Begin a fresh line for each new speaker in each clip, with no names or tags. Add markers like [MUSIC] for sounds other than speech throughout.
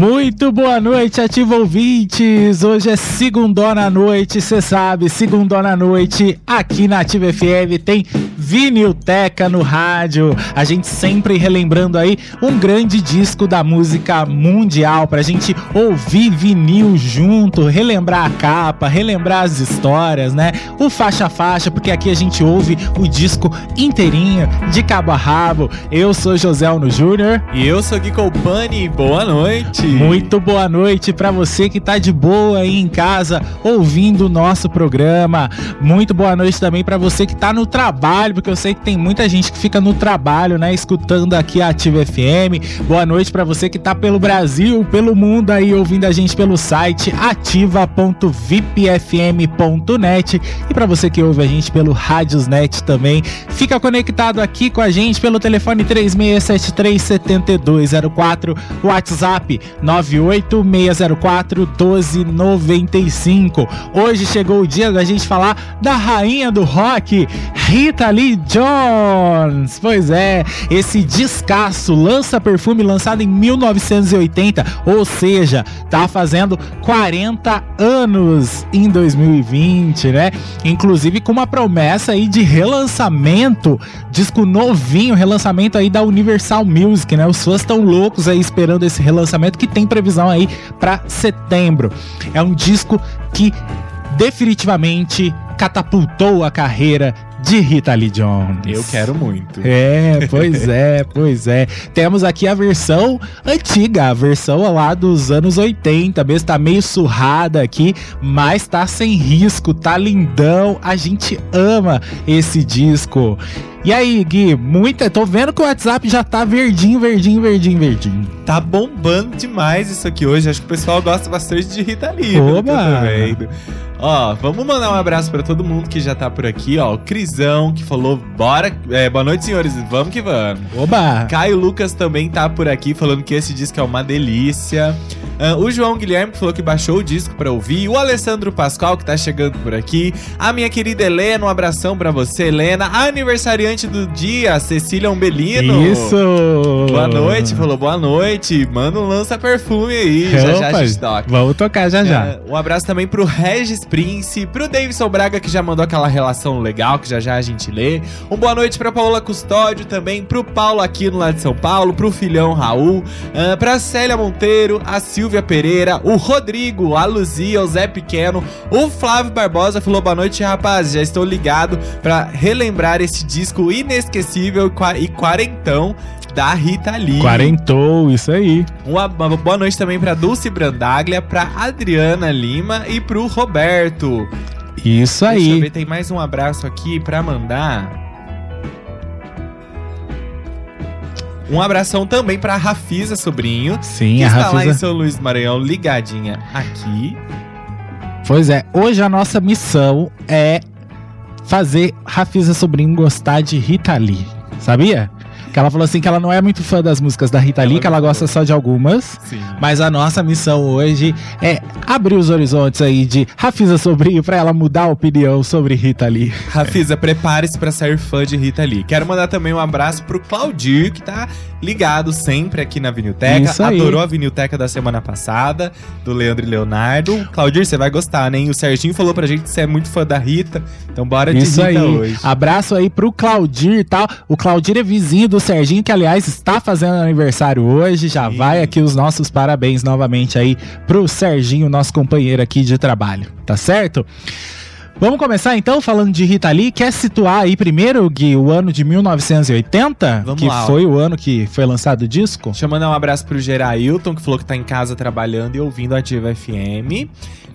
Muito boa noite, ativo ouvintes! Hoje é segundona noite, cê sabe, segundona noite aqui na Ativa FM tem Vinilteca no rádio. A gente sempre relembrando aí um grande disco da música mundial pra gente ouvir vinil junto, relembrar a capa, relembrar as histórias, né? O faixa a faixa, porque aqui a gente ouve o disco inteirinho, de cabo a rabo. Eu sou José Alno Júnior.
E eu sou Gui Colpani. Boa noite!
Muito boa noite para você que tá de boa aí em casa ouvindo o nosso programa. Muito boa noite também para você que tá no trabalho, porque eu sei que tem muita gente que fica no trabalho, né, escutando aqui a Ativa FM. Boa noite para você que tá pelo Brasil, pelo mundo aí ouvindo a gente pelo site ativa.vipfm.net e para você que ouve a gente pelo Radiosnet também, fica conectado aqui com a gente pelo telefone 3673 7204, WhatsApp 98604 1295. Hoje chegou o dia da gente falar da rainha do rock, Rita Lee Jones. Pois é, esse descasso lança perfume lançado em 1980, ou seja, tá fazendo 40 anos em 2020, né? Inclusive com uma promessa aí de relançamento, disco novinho, relançamento aí da Universal Music, né? Os fãs estão loucos aí esperando esse relançamento que tem previsão aí para setembro. É um disco que definitivamente catapultou a carreira de Rita Lee Jones.
Eu quero muito.
É, pois é, pois é. Temos aqui a versão antiga, a versão lá dos anos 80, mesmo tá meio surrada aqui, mas tá sem risco, tá lindão. A gente ama esse disco. E aí, Gui, muita. Tô vendo que o WhatsApp já tá verdinho, verdinho, verdinho, verdinho.
Tá bombando demais isso aqui hoje. Acho que o pessoal gosta bastante de Rita Lee.
Oba!
Ó, vamos mandar um abraço para todo mundo que já tá por aqui, ó. O Crisão, que falou, bora. É, boa noite, senhores. Vamos que vamos.
Oba!
Caio Lucas também tá por aqui, falando que esse disco é uma delícia. Uh, o João Guilherme falou que baixou o disco pra ouvir. O Alessandro Pascoal, que tá chegando por aqui. A minha querida Helena, um abração pra você, Helena. A aniversariante do dia, Cecília Umbelino.
Isso!
Boa noite, falou boa noite. Manda um lança-perfume aí. já já a gente toca.
Vamos tocar já já.
Uh, um abraço também pro Regis Prince, pro Davidson Braga, que já mandou aquela relação legal, que já já a gente lê. Um boa noite pra Paula Custódio também, pro Paulo Aquino lá de São Paulo, pro filhão Raul, uh, pra Célia Monteiro, a Silvia Pereira, o Rodrigo, a Luzia, o Zé Pequeno, o Flávio Barbosa falou boa noite, rapaz. Já estou ligado para relembrar esse disco inesquecível e quarentão da Rita Lee.
Quarentou, isso aí.
Uma, uma boa noite também para Dulce Brandaglia, para Adriana Lima e pro Roberto.
Isso aí. Deixa eu ver,
tem mais um abraço aqui para mandar. Um abração também pra Rafisa Sobrinho.
Sim,
que
a
está
Rafisa...
lá em São Luís do Maranhão, ligadinha aqui.
Pois é, hoje a nossa missão é fazer Rafisa Sobrinho gostar de Rita Lee. Sabia? Que ela falou assim que ela não é muito fã das músicas da Rita Lee, ela que ela gosta só de algumas.
Sim.
Mas a nossa missão hoje é abrir os horizontes aí de Rafisa Sobrinho pra ela mudar a opinião sobre Rita Lee.
Rafisa, prepare-se pra ser fã de Rita Lee. Quero mandar também um abraço pro Claudir, que tá ligado sempre aqui na Vinilteca. Adorou a Vinilteca da semana passada, do Leandro e Leonardo. Claudir, você vai gostar, né? O Serginho falou pra gente que você é muito fã da Rita. Então bora de
Isso
Rita
aí.
hoje.
Abraço aí pro Claudir e tal. O Claudir é vizinho do Serginho, que aliás está fazendo aniversário hoje. Já
Sim.
vai aqui os nossos parabéns novamente aí pro Serginho, nosso companheiro aqui de trabalho, tá certo? Vamos começar então falando de Rita Lee. Quer situar aí primeiro, Gui, o ano de 1980?
Vamos
que
lá, ó.
foi o ano que foi lançado o disco?
Deixa eu mandar um abraço pro Gerailton, que falou que tá em casa trabalhando e ouvindo a Ativa FM.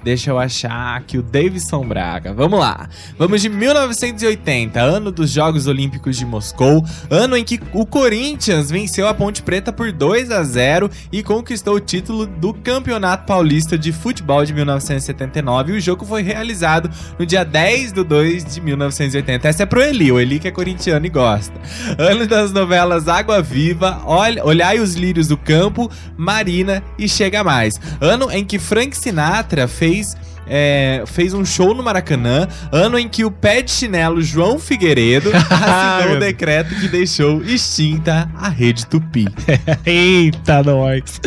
Deixa eu achar aqui o Davidson Braga. Vamos lá. Vamos de 1980, ano dos Jogos Olímpicos de Moscou, ano em que o Corinthians venceu a Ponte Preta por 2 a 0 e conquistou o título do Campeonato Paulista de Futebol de 1979. E o jogo foi realizado no dia 10 de 2 de 1980. Essa é pro Eli, o Eli que é corintiano e gosta. Ano das novelas Água Viva, Olha, Olhai os Lírios do Campo, Marina e Chega Mais. Ano em que Frank Sinatra fez. É, fez um show no Maracanã, ano em que o pé de chinelo João Figueiredo [LAUGHS] assinou o decreto que deixou extinta a rede Tupi. [LAUGHS]
Eita, nós!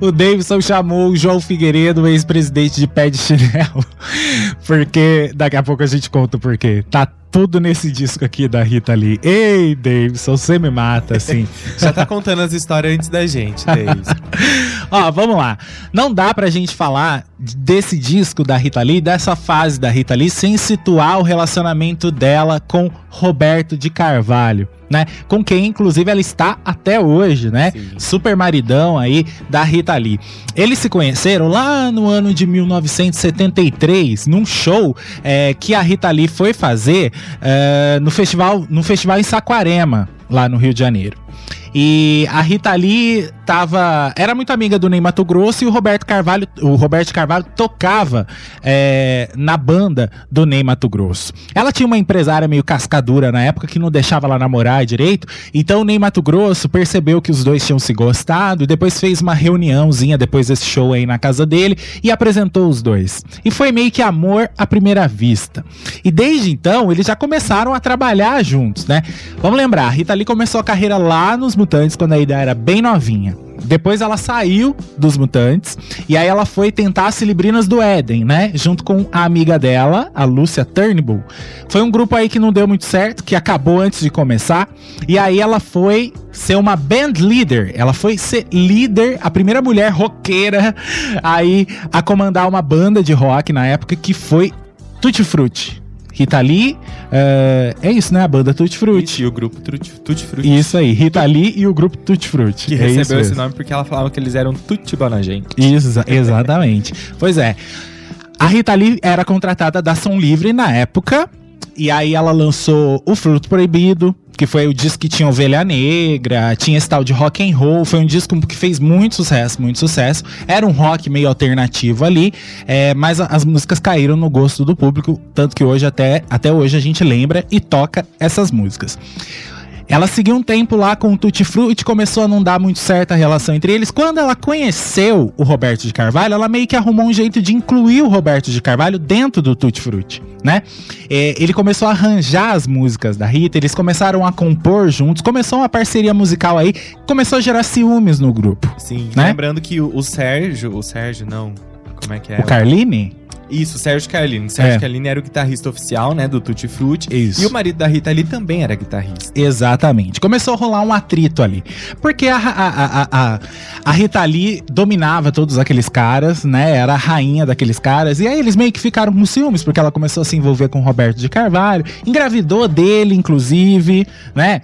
O Davidson chamou o João Figueiredo, ex-presidente de pé de chinelo, [LAUGHS] porque daqui a pouco a gente conta o porquê. Tá tudo nesse disco aqui da Rita Lee. Ei, Davidson, você me mata, assim. [LAUGHS]
Já tá contando as histórias antes da gente, Deise. [LAUGHS]
Ó, vamos lá. Não dá pra gente falar desse disco da Rita Lee, dessa fase da Rita Lee, sem situar o relacionamento dela com Roberto de Carvalho, né? Com quem, inclusive, ela está até hoje, né?
Sim.
Super maridão aí da Rita Lee. Eles se conheceram lá no ano de 1973, num show é, que a Rita Lee foi fazer é, no festival, no festival em Saquarema, lá no Rio de Janeiro. E a Rita Lee tava, era muito amiga do Ney Mato Grosso e o Roberto Carvalho, o Roberto Carvalho tocava é, na banda do Ney Mato Grosso. Ela tinha uma empresária meio cascadura na época que não deixava ela namorar direito, então o Ney Mato Grosso percebeu que os dois tinham se gostado e depois fez uma reuniãozinha depois desse show aí na casa dele e apresentou os dois. E foi meio que amor à primeira vista. E desde então eles já começaram a trabalhar juntos, né? Vamos lembrar, a Rita Lee começou a carreira lá nos Mutantes quando a Ida era bem novinha. Depois ela saiu dos Mutantes e aí ela foi tentar as Cilibrinas do Éden, né? Junto com a amiga dela, a Lúcia Turnbull. Foi um grupo aí que não deu muito certo, que acabou antes de começar. E aí ela foi ser uma band leader. Ela foi ser líder, a primeira mulher roqueira aí a comandar uma banda de rock na época que foi Tutti Frutti. Rita Lee, eh, é isso, né? A banda Tutti Frutti.
E o grupo Tutti Tutti Frutti.
Isso aí, Rita Lee e o grupo Tutti Frutti.
Que
é
recebeu esse
mesmo.
nome porque ela falava que eles eram tutti bona gente.
Isso, exatamente. pois é. A Rita Lee era contratada da Som Livre na época. E aí ela lançou O Fruto Proibido, que foi o disco que tinha Ovelha Negra, tinha esse tal de rock and roll, foi um disco que fez muito sucesso, muito sucesso. Era um rock meio alternativo ali, é, mas as músicas caíram no gosto do público, tanto que hoje até, até hoje a gente lembra e toca essas músicas. Ela seguiu um tempo lá com o Tutti Frutti, começou a não dar muito certo a relação entre eles. Quando ela conheceu o Roberto de Carvalho, ela meio que arrumou um jeito de incluir o Roberto de Carvalho dentro do Tutti Frutti, né? É, ele começou a arranjar as músicas da Rita, eles começaram a compor juntos, começou uma parceria musical aí, começou a gerar ciúmes no grupo.
Sim,
Né?
lembrando que o, Sérgio, o Sérgio não, como é que é?
o Carline?
Isso, Sérgio Carlini. Sérgio
É.
Carlini era o guitarrista oficial, né, do Tutti Frutti.
Isso.
E o marido da Rita ali também era guitarrista.
Exatamente. Começou a rolar um atrito ali. Porque a, a, a, a, a Rita Lee dominava todos aqueles caras, né? Era a rainha daqueles caras. E aí eles meio que ficaram com ciúmes, porque ela começou a se envolver com o Roberto de Carvalho, engravidou dele, inclusive, né?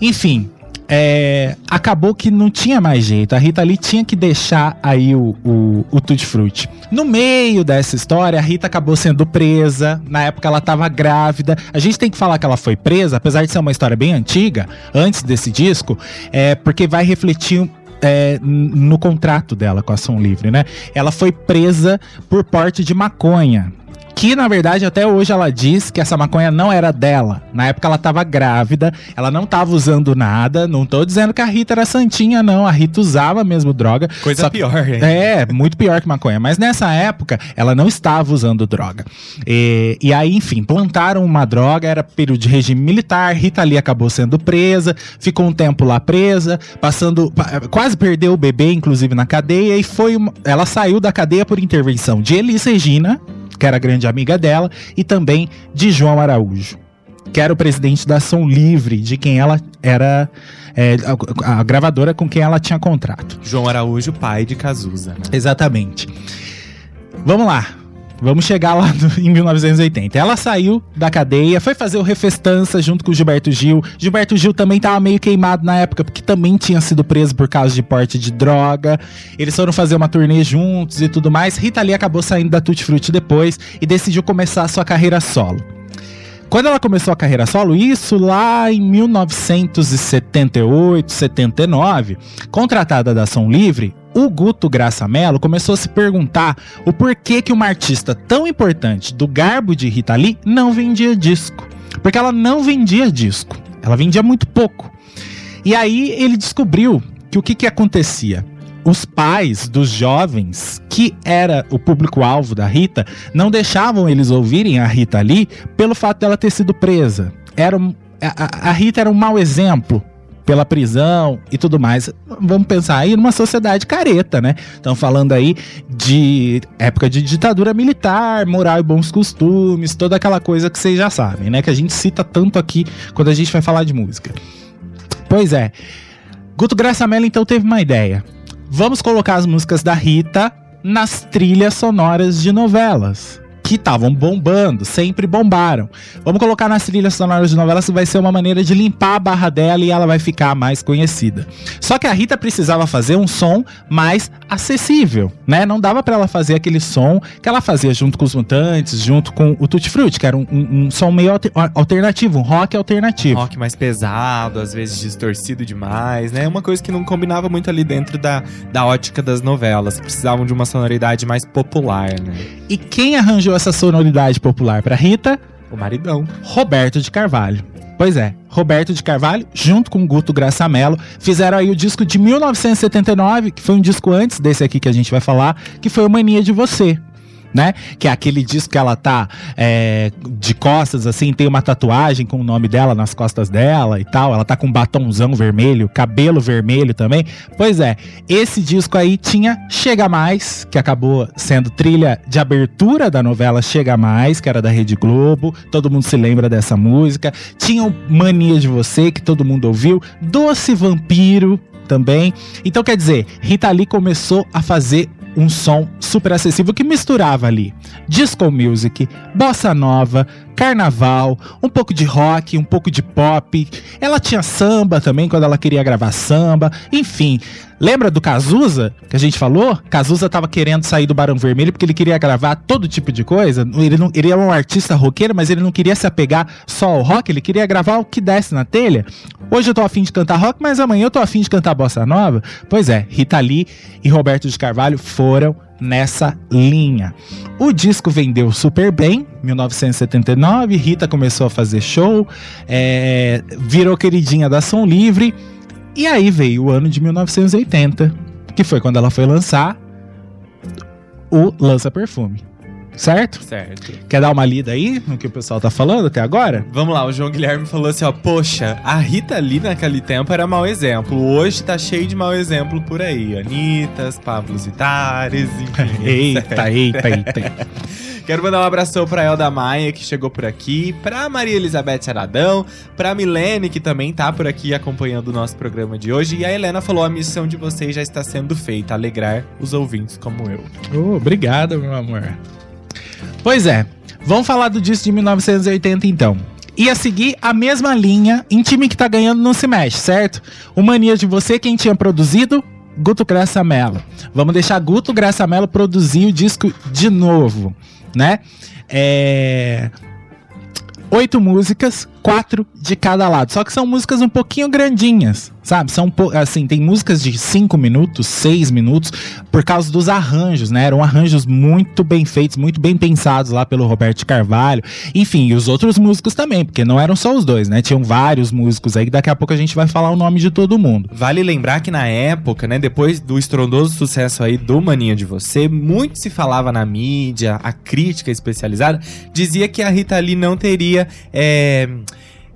Enfim. É, acabou que não tinha mais jeito. A Rita Lee tinha que deixar aí o, o, o Tutti Frutti. No meio dessa história, a Rita acabou sendo presa. Na época ela estava grávida. A gente tem que falar que ela foi presa, apesar de ser uma história bem antiga, antes desse disco, é porque vai refletir é, no contrato dela com a Ação Livre, né? Ela foi presa por porte de maconha. Que na verdade até hoje ela diz que essa maconha não era dela. Na época ela tava grávida, ela não tava usando nada. Não tô dizendo que a Rita era santinha, não. A Rita usava mesmo droga.
Coisa
Só-
pior, hein?
é, muito pior que maconha. Mas nessa época, ela não estava usando droga. E, e aí, enfim, plantaram uma droga, era período de regime militar. Rita Lee acabou sendo presa, ficou um tempo lá presa, passando. pa- Quase perdeu o bebê, inclusive, na cadeia. E foi. uma- ela saiu da cadeia por intervenção de Elis Regina, que era grande amiga dela, e também de João Araújo. Que era o presidente da Ação Livre, de quem ela era é, a- a gravadora com quem ela tinha contrato.
João Araújo, pai de Cazuza, né?
Exatamente. Vamos lá. Vamos chegar lá no, em 1980. Ela saiu da cadeia, foi fazer o Refestança junto com o Gilberto Gil. Gilberto Gil também tava meio queimado na época, porque também tinha sido preso por causa de porte de droga. Eles foram fazer uma turnê juntos e tudo mais. Rita Lee acabou saindo da Tutti Frutti depois e decidiu começar a sua carreira solo. Quando ela começou a carreira solo, isso lá em 1978, 79, contratada da Ação Livre, o Guto Graça Mello começou a se perguntar o porquê que uma artista tão importante do garbo de Rita Lee não vendia disco. Porque ela não vendia disco, ela vendia muito pouco. E aí ele descobriu que o que, que acontecia? os pais dos jovens, que era o público-alvo da Rita, não deixavam eles ouvirem a Rita ali pelo fato dela ter sido presa. Era, a, a Rita era um mau exemplo pela prisão e tudo mais. Vamos pensar aí numa sociedade careta, né? Estão falando aí de época de ditadura militar, moral e bons costumes, toda aquela coisa que vocês já sabem, né? Que a gente cita tanto aqui quando a gente vai falar de música. Pois é. Guto Graça Mello então teve uma ideia. Vamos colocar as músicas da Rita nas trilhas sonoras de novelas que estavam bombando, sempre bombaram. Vamos colocar nas trilhas sonoras de novelas que vai ser uma maneira de limpar a barra dela e ela vai ficar mais conhecida. Só que a Rita precisava fazer um som mais acessível, né? Não dava para ela fazer aquele som que ela fazia junto com os Mutantes, junto com o Tutti Frutti, que era um, um, um som meio alter, alternativo, um rock alternativo. Um
rock mais pesado, às vezes distorcido demais, né? Uma coisa que não combinava muito ali dentro da, da ótica das novelas, precisavam de uma sonoridade mais popular, né?
E quem arranjou essa sonoridade popular para Rita?
O maridão.
Roberto de Carvalho. Pois é, Roberto de Carvalho, junto com Guto Graçamelo, fizeram aí o disco de 1979, que foi um disco antes desse aqui que a gente vai falar, que foi o Mania de Você né? Que é aquele disco que ela tá é, de costas, assim, tem uma tatuagem com o nome dela nas costas dela e tal. Ela tá com um vermelho, cabelo vermelho também. Pois é, esse disco aí tinha Chega Mais, que acabou sendo trilha de abertura da novela Chega Mais, que era da Rede Globo. Todo mundo se lembra dessa música. Tinha Mania de Você, que todo mundo ouviu. Doce Vampiro, também. Então, quer dizer, Rita Lee começou a fazer um som super acessível que misturava ali disco music, bossa nova, carnaval, um pouco de rock, um pouco de pop. Ela tinha samba também quando ela queria gravar samba. Enfim, lembra do Cazuza que a gente falou? Cazuza tava querendo sair do Barão Vermelho porque ele queria gravar todo tipo de coisa. Ele, não, ele era um artista roqueiro, mas ele não queria se apegar só ao rock, ele queria gravar o que desse na telha. Hoje eu tô afim de cantar rock, mas amanhã eu tô afim de cantar bossa nova. Pois é, Rita Lee e Roberto de Carvalho foram nessa linha. O disco vendeu super bem, 1979, Rita começou a fazer show, é, virou queridinha da Som Livre, e aí veio o ano de 1980, que foi quando ela foi lançar o Lança Perfume certo?
Certo.
Quer dar uma lida aí no que o pessoal tá falando até agora?
Vamos lá, o João Guilherme falou assim, ó, poxa, a Rita ali naquele tempo era mau exemplo, hoje tá cheio de mau exemplo por aí, Anitas, Pablo Zitares,
enfim. [LAUGHS] eita, eita, eita, [LAUGHS] eita.
Quero mandar um abração pra Elda Maia, que chegou por aqui, pra Maria Elizabeth Aradão, pra Milene, que também tá por aqui acompanhando o nosso programa de hoje. E a Helena falou: a missão de vocês já está sendo feita, alegrar os ouvintes como eu.
Oh, obrigado, meu amor. Pois é, vamos falar do disco de 1980 então. E a seguir a mesma linha em time que tá ganhando não se mexe, certo? O Mania de Você, quem tinha produzido? Guto Graça Mello. Vamos deixar Guto Graça Mello produzir o disco de novo, né? É... Oito músicas, quatro de cada lado. Só que são músicas um pouquinho grandinhas, sabe? São assim, tem músicas de cinco minutos, seis minutos, por causa dos arranjos, né? Eram arranjos muito bem feitos, muito bem pensados lá pelo Roberto Carvalho. Enfim, e os outros músicos também, porque não eram só os dois, né? Tinham vários músicos aí, que daqui a pouco a gente vai falar o nome de todo mundo.
Vale lembrar que na época, né, depois do estrondoso sucesso aí do Maninha de Você, muito se falava na mídia, a crítica especializada dizia que a Rita Lee não teria. É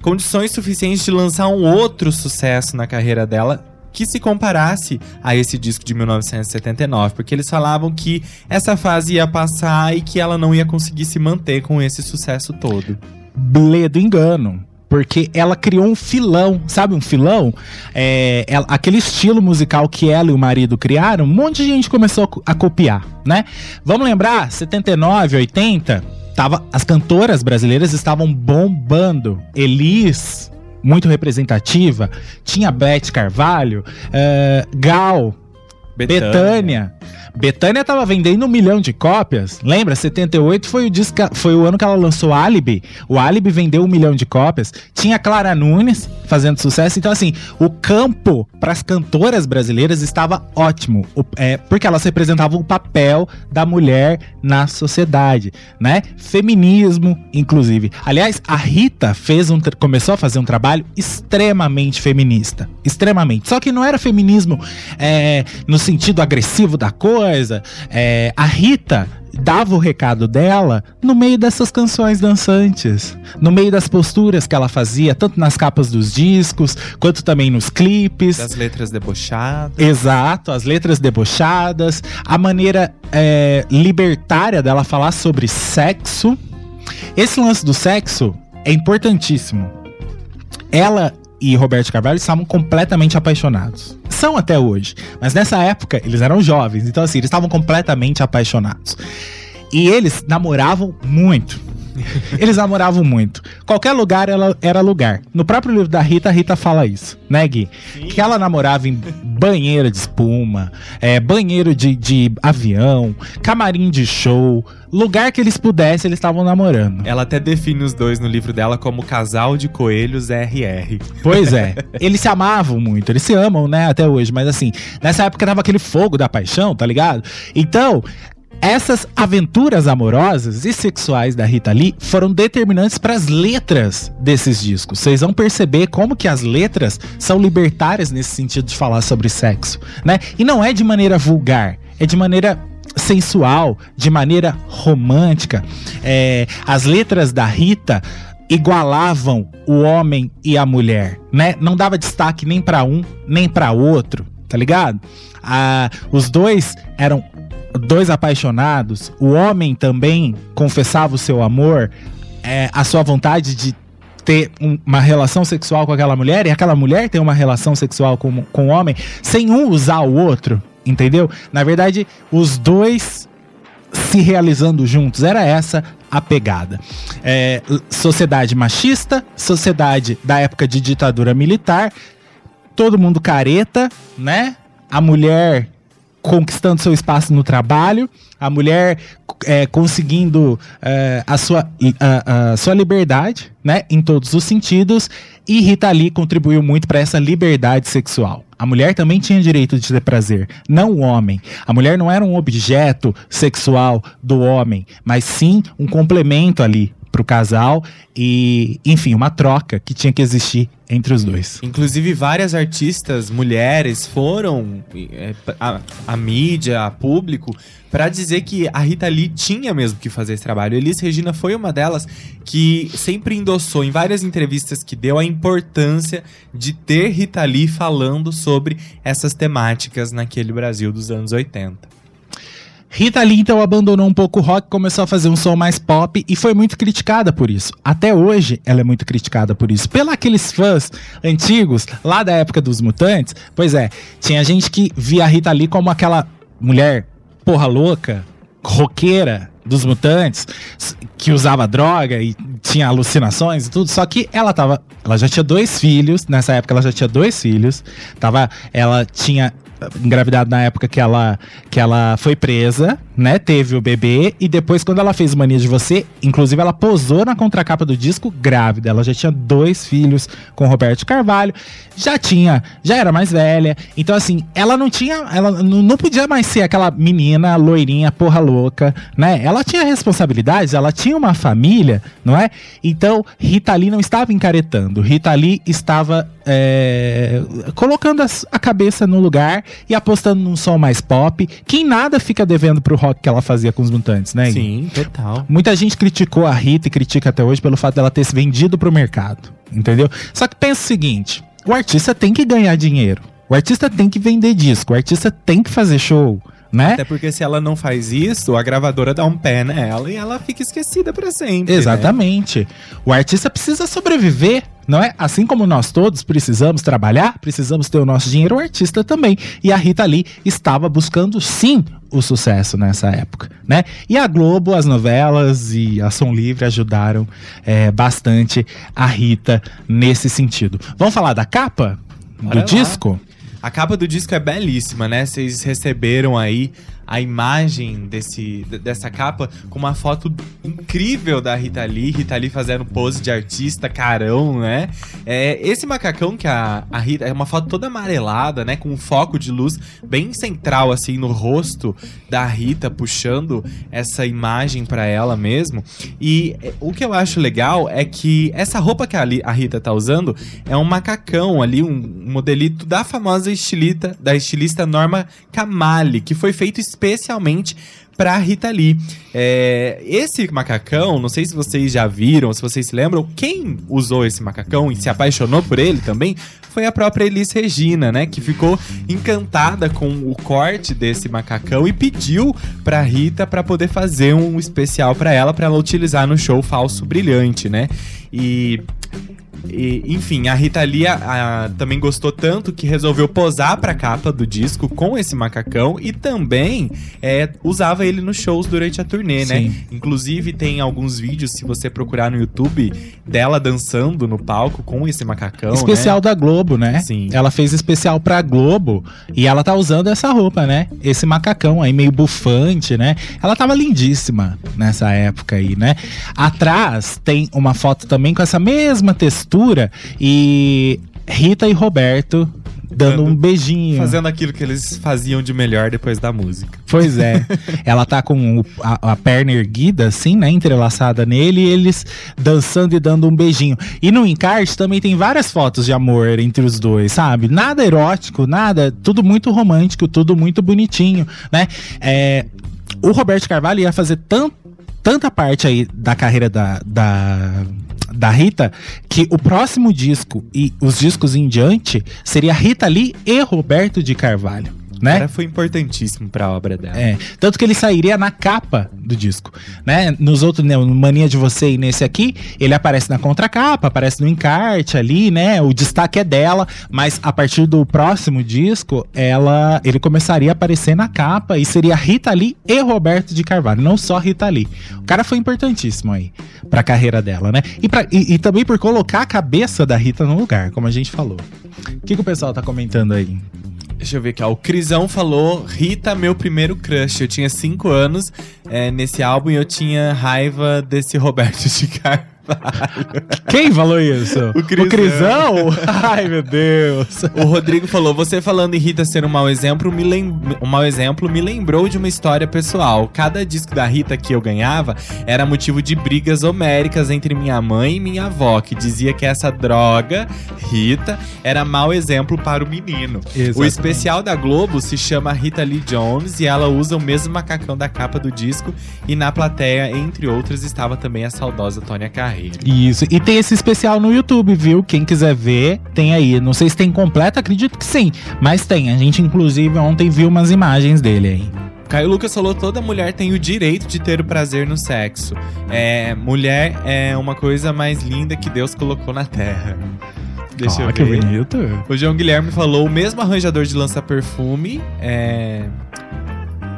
condições suficientes de lançar um outro sucesso na carreira dela que se comparasse a esse disco de 1979, porque eles falavam que essa fase ia passar e que ela não ia conseguir se manter com esse sucesso todo.
Bledo engano. porque ela criou um filão, sabe um filão? É, ela- aquele estilo musical que ela e o marido criaram, um monte de gente começou a co- a copiar, né? Vamos lembrar, 79, 80, tava, as cantoras brasileiras estavam bombando. Elis, muito representativa, tinha Beth Carvalho, eh, Gal, Betânia. Betânia tava vendendo um milhão de cópias. Lembra? 78 foi o, disco, foi o ano que ela lançou Alibi. O Alibi vendeu um milhão de cópias. Tinha Clara Nunes fazendo sucesso. Então, assim, o campo para as cantoras brasileiras estava ótimo. O- é, porque elas representavam o papel da mulher na sociedade, né? Feminismo, inclusive. Aliás, a Rita fez um, começou a fazer um trabalho extremamente feminista. Extremamente. Só que não era feminismo é, no sentido agressivo da coisa. É, a Rita dava o recado dela no meio dessas canções dançantes, no meio das posturas que ela fazia, tanto nas capas dos discos, quanto também nos clipes.
Das letras debochadas.
Exato, as letras debochadas, a maneira é, libertária dela falar sobre sexo. Esse lance do sexo é importantíssimo. Ela e Roberto Carvalho estavam completamente apaixonados. São até hoje, mas nessa época eles eram jovens, então assim, eles estavam completamente apaixonados. E eles namoravam muito. Eles namoravam muito. Qualquer lugar ela era lugar. No próprio livro da Rita, a Rita fala isso, né, Gui? Que ela namorava em banheiro de espuma, é, banheiro de, de avião, camarim de show, lugar que eles pudessem, eles estavam namorando.
Ela até define os dois no livro dela como casal de coelhos RR.
Pois é, [LAUGHS] eles se amavam muito, eles se amam, né, até hoje, mas assim, nessa época tava aquele fogo da paixão, tá ligado? Então, essas aventuras amorosas e sexuais da Rita Lee foram determinantes para as letras desses discos. Vocês vão perceber como que as letras são libertárias nesse sentido de falar sobre sexo, né? E não é de maneira vulgar, é de maneira sensual, de maneira romântica. É, as letras da Rita igualavam o homem e a mulher, né? Não dava destaque nem para um nem para outro, tá ligado? Ah, os dois eram dois apaixonados. O homem também confessava o seu amor, é, a sua vontade de ter um- uma relação sexual com aquela mulher e aquela mulher ter uma relação sexual com, com o homem sem um usar o outro, entendeu? Na verdade, os dois se realizando juntos. Era essa a pegada. É, sociedade machista, sociedade da época de ditadura militar, todo mundo careta, né? A mulher conquistando seu espaço no trabalho, a mulher é, conseguindo é, a, sua, a, a sua liberdade, né? Em todos os sentidos. E Rita Lee contribuiu muito para essa liberdade sexual. A mulher também tinha direito de ter prazer, não o homem. A mulher não era um objeto sexual do homem, mas sim um complemento ali pro casal e, enfim, uma troca que tinha que existir entre os dois.
Inclusive, várias artistas mulheres foram é, a, a mídia, a público, pra dizer que a Rita Lee tinha mesmo que fazer esse trabalho. Elis Regina foi uma delas que sempre endossou em várias entrevistas que deu a importância de ter Rita Lee falando sobre essas temáticas naquele Brasil dos anos 80.
Rita Lee então abandonou um pouco o rock, começou a fazer um som mais pop e foi muito criticada por isso. Até hoje ela é muito criticada por isso. Pelos aqueles fãs antigos, lá da época dos Mutantes, pois é, tinha gente que via a Rita Lee como aquela mulher porra louca, roqueira dos Mutantes, que usava droga e tinha alucinações e tudo, só que ela tava, ela já tinha dois filhos, nessa época ela já tinha dois filhos, tava, ela tinha engravidado na época que ela, que ela foi presa, né? Teve o bebê e depois quando ela fez Mania de Você, inclusive ela posou na contracapa do disco grávida. Ela já tinha dois filhos com Roberto Carvalho, já tinha, já era mais velha. Então assim, ela não tinha, ela não podia mais ser aquela menina loirinha porra louca, né? Ela tinha responsabilidades, ela tinha uma família, não é? Então Rita Lee não estava encaretando, Rita Lee estava é, colocando a cabeça no lugar e apostando num som mais pop, que em nada fica devendo pro rock que ela fazia com os mutantes, né?
Sim, total.
Muita gente criticou a Rita e critica até hoje pelo fato dela ter se vendido pro mercado, entendeu? Só que pensa o seguinte: o artista tem que ganhar dinheiro, o artista tem que vender disco, o artista tem que fazer show, né?
Até porque se ela não faz isso, a gravadora dá um pé nela e ela fica esquecida pra sempre. né?
Exatamente. O artista precisa sobreviver, não é? Assim como nós todos precisamos trabalhar, precisamos ter o nosso dinheiro, o artista também. E a Rita Lee estava buscando sim o sucesso nessa época, né? E a Globo, as novelas e a Som Livre ajudaram é, bastante a Rita nesse sentido. Vamos falar da capa do
lá.
disco?
A capa do disco é belíssima, né? Vocês receberam aí a imagem desse, dessa capa com uma foto incrível da Rita Lee. Rita Lee fazendo pose de artista, carão, né? É, esse macacão que a, a Rita... É uma foto toda amarelada, né? Com um foco de luz bem central, assim, no rosto da Rita, puxando essa imagem pra ela mesmo. E é, o que eu acho legal é que essa roupa que a, a Rita tá usando é um macacão ali, um modelito da famosa estilita, da estilista Norma Kamali, que foi feito especialmente pra Rita Lee. É, esse macacão, não sei se vocês já viram, se vocês se lembram, quem usou esse macacão e se apaixonou por ele também foi a própria Elis Regina, né? Que ficou encantada com o corte desse macacão e pediu pra Rita pra poder fazer um especial pra ela, pra ela utilizar no show Falso Brilhante, né? E e, enfim, a Rita Lee a- a- também gostou tanto que resolveu posar pra capa do disco com esse macacão e também é, usava ele nos shows durante a turnê, né?
Sim.
Inclusive tem alguns vídeos, se você procurar no YouTube, dela dançando no palco com esse macacão,
especial
né?
da Globo, né?
Sim.
Ela fez especial pra Globo e ela tá usando essa roupa, né? Esse macacão aí meio bufante, né? Ela tava lindíssima nessa época aí, né? Atrás tem uma foto também com essa mesma textura e Rita e Roberto dando um beijinho.
Fazendo aquilo que eles faziam de melhor depois da música.
Pois é. [LAUGHS] Ela tá com o- a, a perna erguida, assim, né? Entrelaçada nele, e eles dançando e dando um beijinho. E no encarte também tem várias fotos de amor entre os dois, sabe? Nada erótico, nada. Tudo muito romântico, tudo muito bonitinho, né? É, o Roberto Carvalho ia fazer tan- tanta parte aí da carreira da. da da Rita, que o próximo disco e os discos em diante seria Rita Lee e Roberto de Carvalho, né?
Cara, foi importantíssimo pra obra dela.
É, tanto que ele sairia na capa do disco, né? Nos outros, né, no Mania de Você e nesse aqui, ele aparece na contracapa, aparece no encarte ali, né? O destaque é dela, mas a partir do próximo disco, ela, ele começaria a aparecer na capa e seria Rita Lee e Roberto de Carvalho, não só Rita Lee. O cara foi importantíssimo aí pra carreira dela, né? E, pra, e, e também por colocar a cabeça da Rita no lugar, como a gente falou. O que, que o pessoal tá comentando aí?
Deixa eu ver aqui, ó. O Crisão falou: Rita, meu primeiro crush. Eu tinha 5 anos é, nesse álbum e eu tinha raiva desse Roberto [LAUGHS] de Carvalho. [LAUGHS]
Quem falou isso?
O Crisão.
Crisão? [LAUGHS] Ai, meu Deus.
O Rodrigo falou: Você falando em Rita ser um mau exemplo, me lem... um mau exemplo me lembrou de uma história pessoal. Cada disco da Rita que eu ganhava era motivo de brigas homéricas entre minha mãe e minha avó, que dizia que essa droga, Rita, era mau exemplo para o menino. O
Exatamente.
especial da Globo se chama Rita Lee Jones e ela usa o mesmo macacão da capa do disco. E na plateia, entre outras, estava também a saudosa Tônia
Isso. E tem esse especial no YouTube, viu? Quem quiser ver, tem aí. Não sei se tem completo, acredito que sim. Mas tem. A gente, inclusive, ontem viu umas imagens dele aí.
Caio Lucas falou: toda mulher tem o direito de ter o prazer no sexo. É, mulher é uma coisa mais linda que Deus colocou na terra. Deixa
Ó,
eu
que
ver.
bonito.
O João Guilherme falou: o mesmo arranjador de lança-perfume é,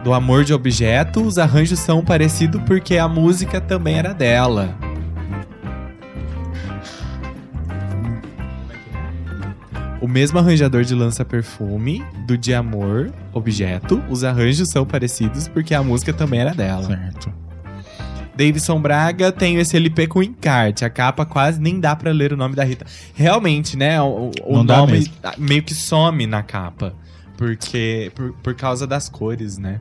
do Amor de Objeto, os arranjos são parecidos porque a música também era dela. O mesmo arranjador de lança-perfume do De Amor, Objeto, os arranjos são parecidos porque a música também era dela.
Certo.
Davidson Braga tem esse LP com encarte. A capa quase nem dá pra ler o nome da Rita. Realmente, né? O, o nome meio que some na capa. Porque. Por, por causa das cores, né?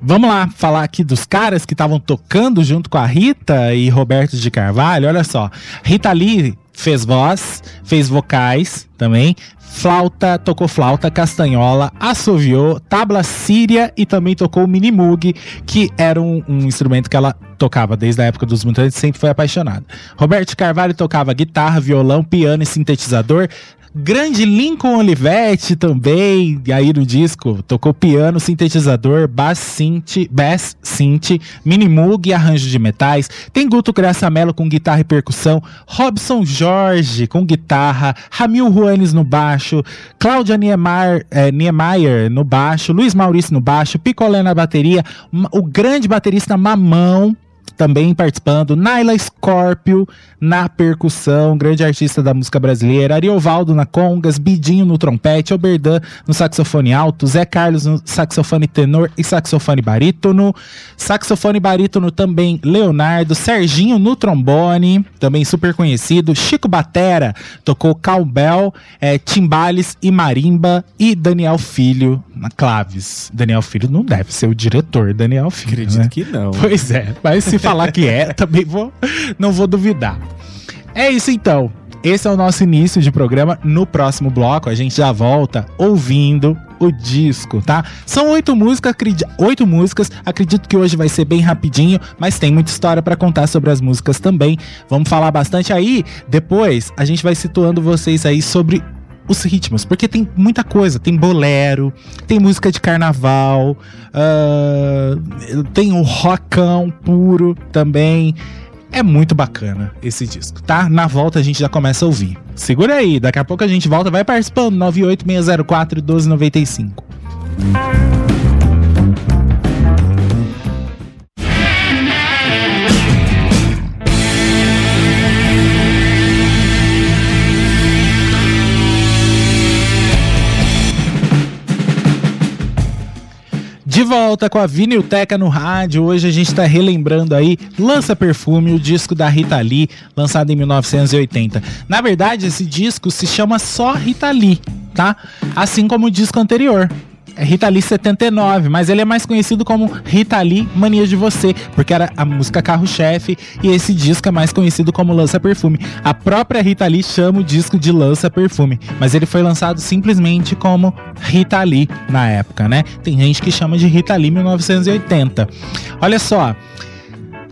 Vamos lá falar aqui dos caras que estavam tocando junto com a Rita e Roberto de Carvalho. Olha só. Rita Lee fez voz, fez vocais também. Flauta, tocou flauta, castanhola, assoviou, tabla síria e também tocou o minimoog, que era um, um instrumento que ela tocava desde a época dos Mutantes, sempre foi apaixonada. Roberto Carvalho tocava guitarra, violão, piano e sintetizador. Grande Lincoln Olivetti também, aí no disco, tocou piano, sintetizador, bass synth, bass synth, mini moog arranjo de metais. Tem Guto Graça Mello com guitarra e percussão, Robson Jorge com guitarra, Ramil Juanes no baixo, Cláudia Niemeyer, eh, Niemeyer no baixo, Luiz Maurício no baixo, Picolé na bateria, o grande baterista Mamão também participando, Naila Scorpio na percussão, grande artista da música brasileira, Ariovaldo na congas, Bidinho no trompete, Oberdan no saxofone alto, Zé Carlos no saxofone tenor e saxofone barítono, saxofone barítono também Leonardo, Serginho no trombone, também super conhecido, Chico Batera tocou cowbell, é, timbales e marimba e Daniel Filho na claves. Daniel Filho não deve ser o diretor, Daniel Filho.
Acredito
né?
que não.
Pois é, mas se falar que é, [LAUGHS] também vou, não vou duvidar. É isso então. Esse é o nosso início de programa. No próximo bloco, a gente já volta ouvindo o disco, tá? São oito músicas, oito músicas. Acredito que hoje vai ser bem rapidinho, mas tem muita história para contar sobre as músicas também. Vamos falar bastante aí. Depois, a gente vai situando vocês aí sobre os ritmos, porque tem muita coisa. Tem bolero, tem música de carnaval, uh, tem o rockão puro também. É muito bacana esse disco, tá? Na volta a gente já começa a ouvir. Segura aí, daqui a pouco a gente volta, vai participando 98604 1295. De volta com a Vinilteca no rádio. Hoje a gente está relembrando aí Lança Perfume, o disco da Rita Lee, lançado em 1980. Na verdade, esse disco se chama só Rita Lee, tá? Assim como o disco anterior. É Rita Lee 79, mas ele é mais conhecido como Rita Lee Mania de Você, porque era a música carro-chefe e esse disco é mais conhecido como Lança Perfume. A própria Rita Lee chama o disco de Lança Perfume, mas ele foi lançado simplesmente como Rita Lee na época, né? Tem gente que chama de Rita Lee 1980. Olha só,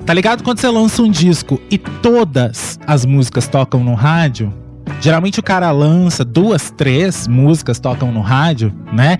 tá ligado quando você lança um disco e todas as músicas tocam no rádio? Geralmente o cara lança duas, três músicas tocam no rádio, né?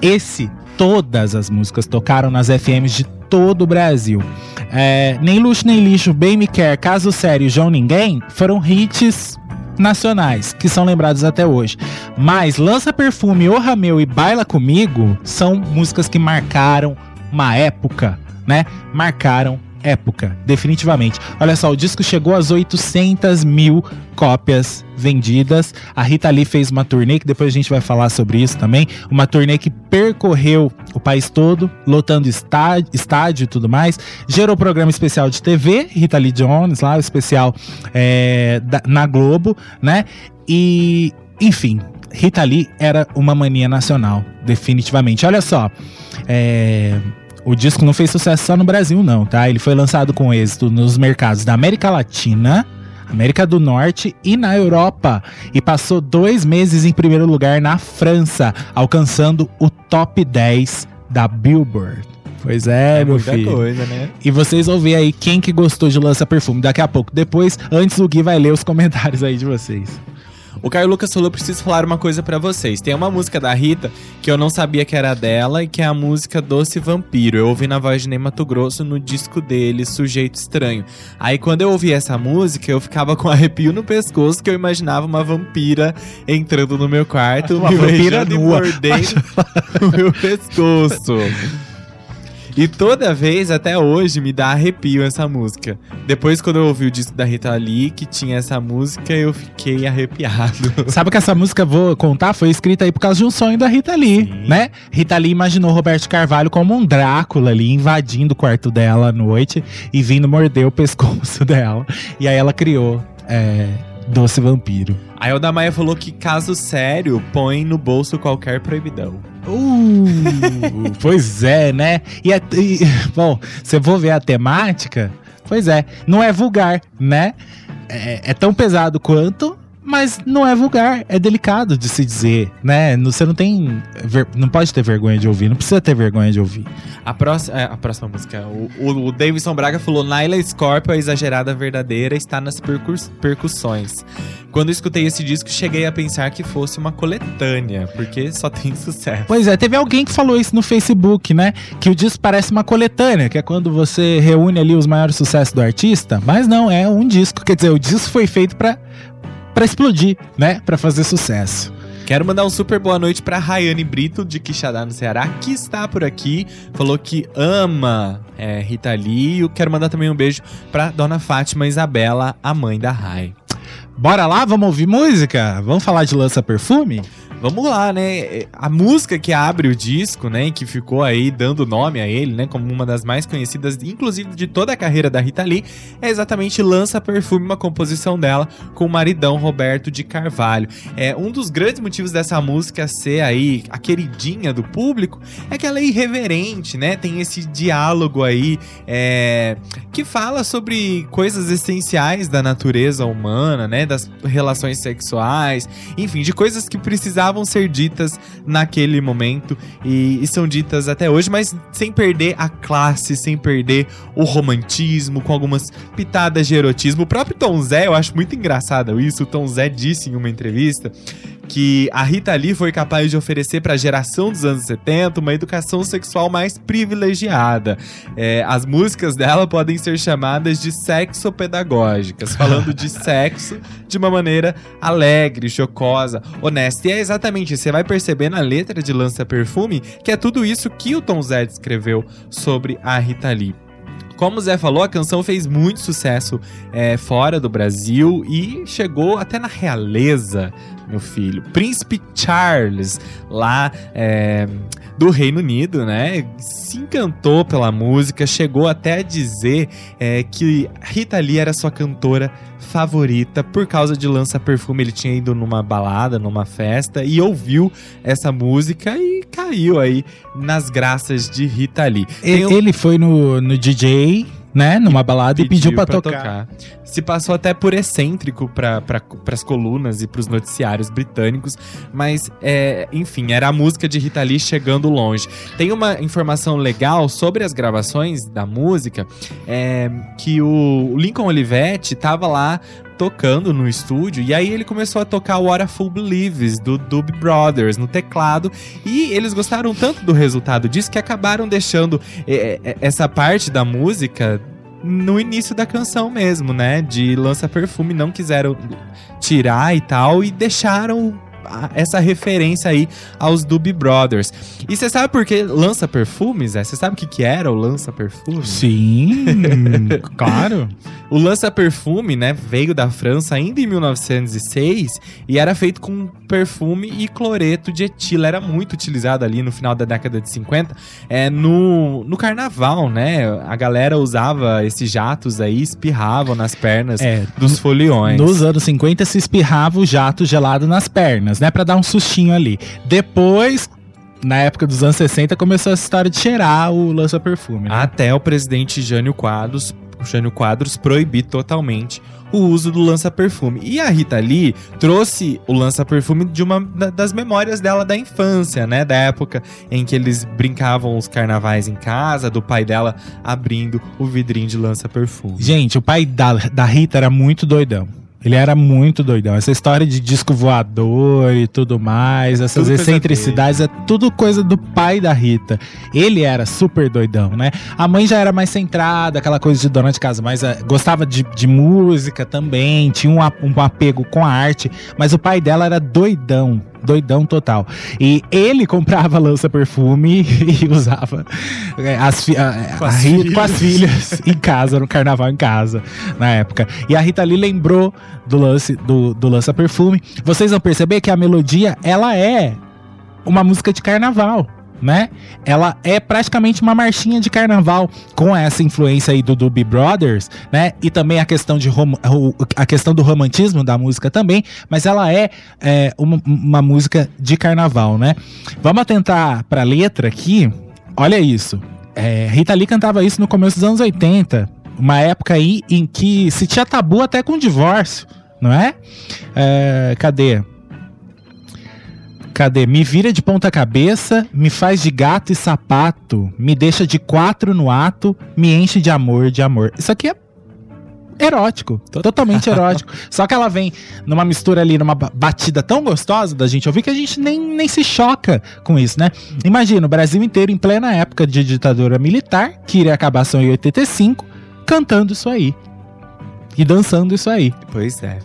Esse, todas as músicas tocaram nas FMs de todo o Brasil. É, nem Luxo Nem Lixo, Bem Me Quer, Caso Sério, João Ninguém foram hits nacionais, que são lembrados até hoje. Mas Lança Perfume, O Rameu e Baila Comigo são músicas que marcaram uma época, né? Marcaram época, definitivamente. Olha só, o disco chegou às 800 mil cópias vendidas. A Rita Lee fez uma turnê, que depois a gente vai falar sobre isso também. Uma turnê que percorreu o país todo, lotando estádio, estádio e tudo mais. Gerou programa especial de TV, Rita Lee Jones, lá, o especial é, da, na Globo, né? E, enfim, Rita Lee era uma mania nacional, definitivamente. Olha só, é o disco não fez sucesso só no Brasil, não, tá? Ele foi lançado com êxito nos mercados da América Latina, América do Norte e na Europa. E passou dois meses em primeiro lugar na França, alcançando o top 10 da Billboard. Pois é, é meu muita filho.
coisa, né?
E vocês vão ver aí quem que gostou de Lança Perfume daqui a pouco. Depois, antes o Gui vai ler os [LAUGHS] comentários aí de vocês.
O Caio Lucas falou: preciso falar uma coisa para vocês. Tem uma música da Rita que eu não sabia que era dela e que é a música Doce Vampiro. Eu ouvi na voz de Ney Mato Grosso no disco dele, Sujeito Estranho. Aí quando eu ouvi essa música, eu ficava com arrepio no pescoço, que eu imaginava uma vampira entrando no meu quarto,
uma
me
vampira nua.
mordendo [LAUGHS] o meu pescoço. E toda vez, até hoje, me dá arrepio essa música. Depois, quando eu ouvi o disco da Rita Lee, que tinha essa música, eu fiquei arrepiado. [LAUGHS]
Sabe que essa música, vou contar, foi escrita aí por causa de um sonho da Rita Lee, Sim. né? Rita Lee imaginou Roberto Carvalho como um Drácula ali, invadindo o quarto dela à noite e vindo morder o pescoço [LAUGHS] dela. E aí ela criou é, Doce Vampiro.
Aí o Maia falou que caso sério, põe no bolso qualquer proibidão.
Uh, pois é, né? E, e bom, eu vou ver a temática, pois é, não é vulgar, né? É, é tão pesado quanto, mas não é vulgar, é delicado de se dizer, né? Você não tem. Não pode ter vergonha de ouvir, não precisa ter vergonha de ouvir.
A próxima, é, a próxima música, o, o, Davidson Braga falou: Naila Scorpio, a exagerada verdadeira, está nas percus, percussões. Quando eu escutei esse disco, cheguei a pensar que fosse uma coletânea, porque só tem sucesso.
Pois é, teve alguém que falou isso no Facebook, né? Que o disco parece uma coletânea, que é quando você reúne ali os maiores sucessos do artista, mas não, é um disco. Quer dizer, o disco foi feito para para explodir, né? Para fazer sucesso.
Quero mandar um super boa noite para Rayane Brito, de Quixadá, no Ceará, que está por aqui. Falou que ama é, Rita Lee. Eu quero mandar também um beijo para Dona Fátima Isabela, a mãe da Rai.
Bora lá, vamos ouvir música? Vamos falar de lança perfume?
Vamos lá, né? A música que abre o disco, né? Que ficou aí dando nome a ele, né? Como uma das mais conhecidas, inclusive de toda a carreira da Rita Lee, é exatamente Lança Perfume, uma composição dela com o maridão Roberto de Carvalho. É um dos grandes motivos dessa música ser aí a queridinha do público é que ela é irreverente, né? Tem esse diálogo aí é, que fala sobre coisas essenciais da natureza humana, né? Das relações sexuais, enfim, de coisas que precisavam precisavam ser ditas naquele momento e, e, são ditas até hoje, mas sem perder a classe, sem perder o romantismo, com algumas pitadas de erotismo. O próprio Tom Zé, eu acho muito engraçado isso. O Tom Zé disse em uma entrevista que a Rita Lee foi capaz de oferecer para a geração dos anos 70 uma educação sexual mais privilegiada. É, as músicas dela podem ser chamadas de sexopedagógicas, falando de [LAUGHS] sexo de uma maneira alegre, jocosa, honesta. E é exatamente, você vai perceber na letra de Lança Perfume que é tudo isso que o Tom Zé escreveu sobre a Rita Lee. Como o Zé falou, a canção fez muito sucesso é, fora do Brasil e chegou até na realeza, meu filho. Príncipe Charles, lá é, do Reino Unido, né? Se encantou pela música, chegou até a dizer é, que Rita Lee era sua cantora favorita por causa de Lança Perfume. Ele tinha ido numa balada, numa festa e ouviu essa música e caiu aí nas graças de Rita Lee.
Ele, ele foi no, no DJ né, numa balada e pediu, para tocar. tocar.
Se passou até por excêntrico para pra, as colunas e para os noticiários britânicos, mas é, enfim, era a música de Rita Lee chegando longe. Tem uma informação legal sobre as gravações da música, é, que o Lincoln Olivetti estava lá tocando no estúdio e aí ele começou a tocar What a Fool Believes do Doobie Brothers no teclado e eles gostaram tanto do resultado disso que acabaram deixando é, é, essa parte da música no início da canção mesmo, né? De lança perfume, não quiseram tirar e tal e deixaram essa referência aí aos Doobie Brothers. E você sabe por que lança perfumes? Você sabe o que, que era o lança perfume?
Sim, [LAUGHS] claro.
O lança perfume, né, veio da França ainda em 1906 e era feito com perfume e cloreto de etila. Era muito utilizado ali no final da década de 50 é, no, no carnaval, né? A galera usava esses jatos aí, espirravam nas pernas é, dos foliões.
Nos anos 50 se espirrava o jato gelado nas pernas né? Pra dar um sustinho ali. Depois, na época dos anos 60, começou essa história de cheirar o lança-perfume. Né?
Até o presidente Jânio Quadros, Jânio Quadros proibir totalmente o uso do lança-perfume. E a Rita Lee trouxe o lança-perfume de uma das memórias dela da infância, né? Da época em que eles brincavam os carnavais em casa, do pai dela abrindo o vidrinho de lança-perfume.
Gente, o pai da, da Rita era muito doidão. Ele era muito doidão. Essa história de disco voador e tudo mais, essas tudo excentricidades, é tudo coisa do pai da Rita. Ele era super doidão, né? A mãe já era mais centrada, aquela coisa de dona de casa, mas uh, gostava de, de, música também, tinha um, um apego com a arte, mas o pai dela era doidão doidão total. E ele comprava lança-perfume [LAUGHS] e usava é, as a, com, as a, com, as filhas em casa, no carnaval em casa, na época. E a Rita Lee lembrou do lance do, do lança-perfume. Vocês vão perceber que a melodia, ela é uma música de carnaval né? Ela é praticamente uma marchinha de carnaval com essa influência aí do Doobie Brothers, né? E também a questão de a questão do romantismo da música também, mas ela é, é uma, uma música de carnaval, né? Vamos atentar para a letra aqui. Olha isso. É, Rita Lee cantava isso no começo dos anos 80, uma época aí em que se tinha tabu até com divórcio não é? é cadê? Cadê? Me vira de ponta cabeça, me faz de gato e sapato, me deixa de quatro no ato, me enche de amor, de amor. Isso aqui é erótico, totalmente [LAUGHS] erótico. Só que ela vem numa mistura ali, numa batida tão gostosa da gente ouvir que a gente nem, nem se choca com isso, né? Imagina o Brasil inteiro em plena época de ditadura militar, que iria acabar só em 85, cantando isso aí. E dançando isso aí.
Pois é.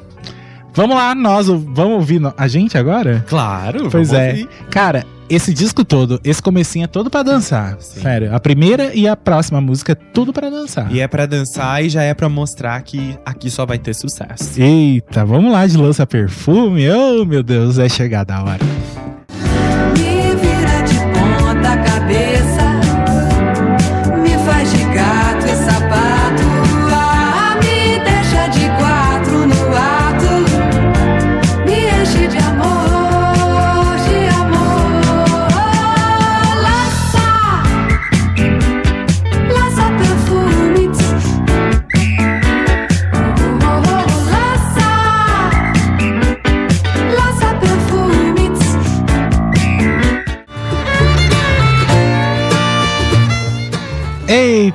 Vamos lá, nós vamos ouvir a gente agora?
Claro,
Pois é. Ouvir. Cara, esse disco todo, esse comecinho é todo para dançar. Sim. Sério, a primeira e a próxima música é tudo para dançar.
E é para dançar e já é para mostrar que aqui só vai ter sucesso.
Eita, vamos lá de lança perfume. Oh, meu Deus, é chegada a hora.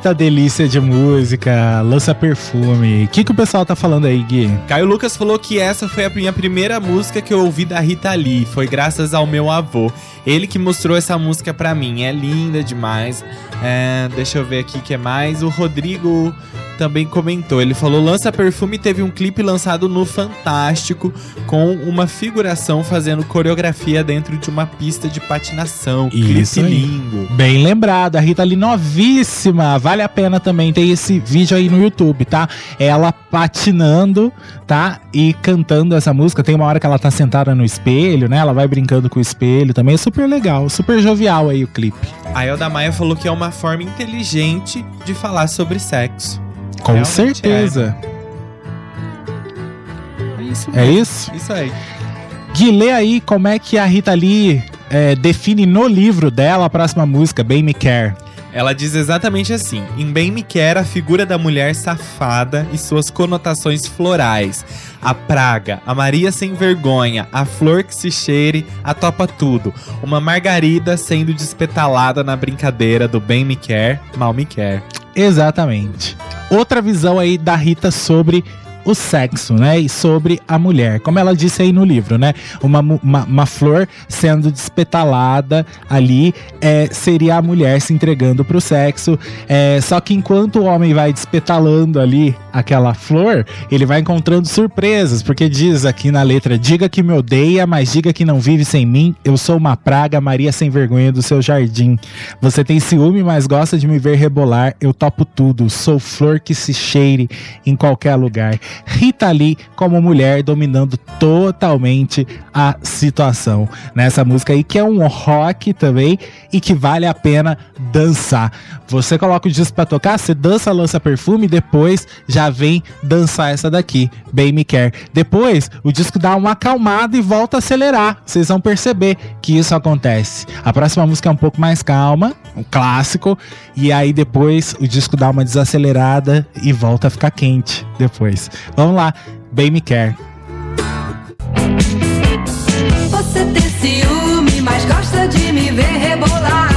Eita delícia de música, lança perfume. O que, que o pessoal tá falando aí, Gui?
Caio Lucas falou que essa foi a minha primeira música que eu ouvi da Rita Lee. Foi graças ao meu avô. Ele que mostrou essa música pra mim. É linda demais. É, deixa eu ver aqui o que é mais. O Rodrigo também comentou. Ele falou: Lança Perfume teve um clipe lançado no Fantástico com uma figuração fazendo coreografia dentro de uma pista de patinação.
Isso
clipe
aí.
lindo.
Bem lembrado, a Rita ali novíssima. Vale a pena também ter esse vídeo aí no YouTube, tá? Ela patinando, tá? E cantando essa música. Tem uma hora que ela tá sentada no espelho, né? Ela vai brincando com o espelho também. É super legal, super jovial aí o clipe.
A Elda Maia falou que é uma forma inteligente de falar sobre sexo.
Com
Realmente
certeza.
É isso
É isso?
Isso aí.
Gui, lê aí como é que a Rita Lee é, define no livro dela a próxima música, Bem Me Care.
Ela diz exatamente assim: Em Bem Me Quer, a figura da mulher safada e suas conotações florais. A praga, a Maria sem vergonha, a flor que se cheire, a topa tudo. Uma margarida sendo despetalada na brincadeira do Bem Me Quer, Mal Me Quer.
Exatamente. Outra visão aí da Rita sobre o sexo, né? E sobre a mulher. Como ela disse aí no livro, né? Uma, uma, uma flor sendo despetalada ali é, seria a mulher se entregando pro sexo. É, só que enquanto o homem vai despetalando ali aquela flor, ele vai encontrando surpresas, porque diz aqui na letra: diga que me odeia, mas diga que não vive sem mim. Eu sou uma praga, Maria sem vergonha do seu jardim. Você tem ciúme, mas gosta de me ver rebolar. Eu topo tudo. Sou flor que se cheire em qualquer lugar. Rita Lee, como mulher, dominando totalmente a situação nessa música aí, que é um rock também e que vale a pena dançar. Você coloca o disco pra tocar, você dança, lança perfume, depois já vem dançar essa daqui, Bem Me Quer. Depois o disco dá uma acalmada e volta a acelerar. Vocês vão perceber que isso acontece. A próxima música é um pouco mais calma, um clássico, e aí depois o disco dá uma desacelerada e volta a ficar quente depois. Vamos lá, Bem Me Quer.
Você tem ciúme, mas gosta de me ver rebolar.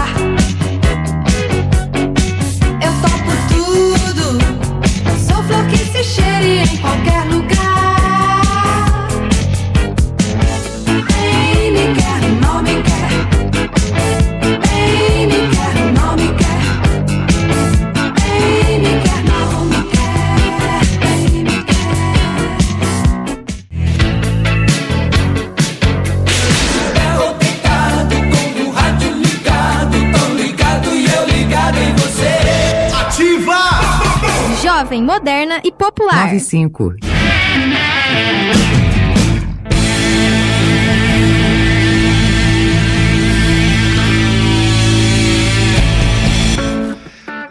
Jovem, moderna e popular.
95.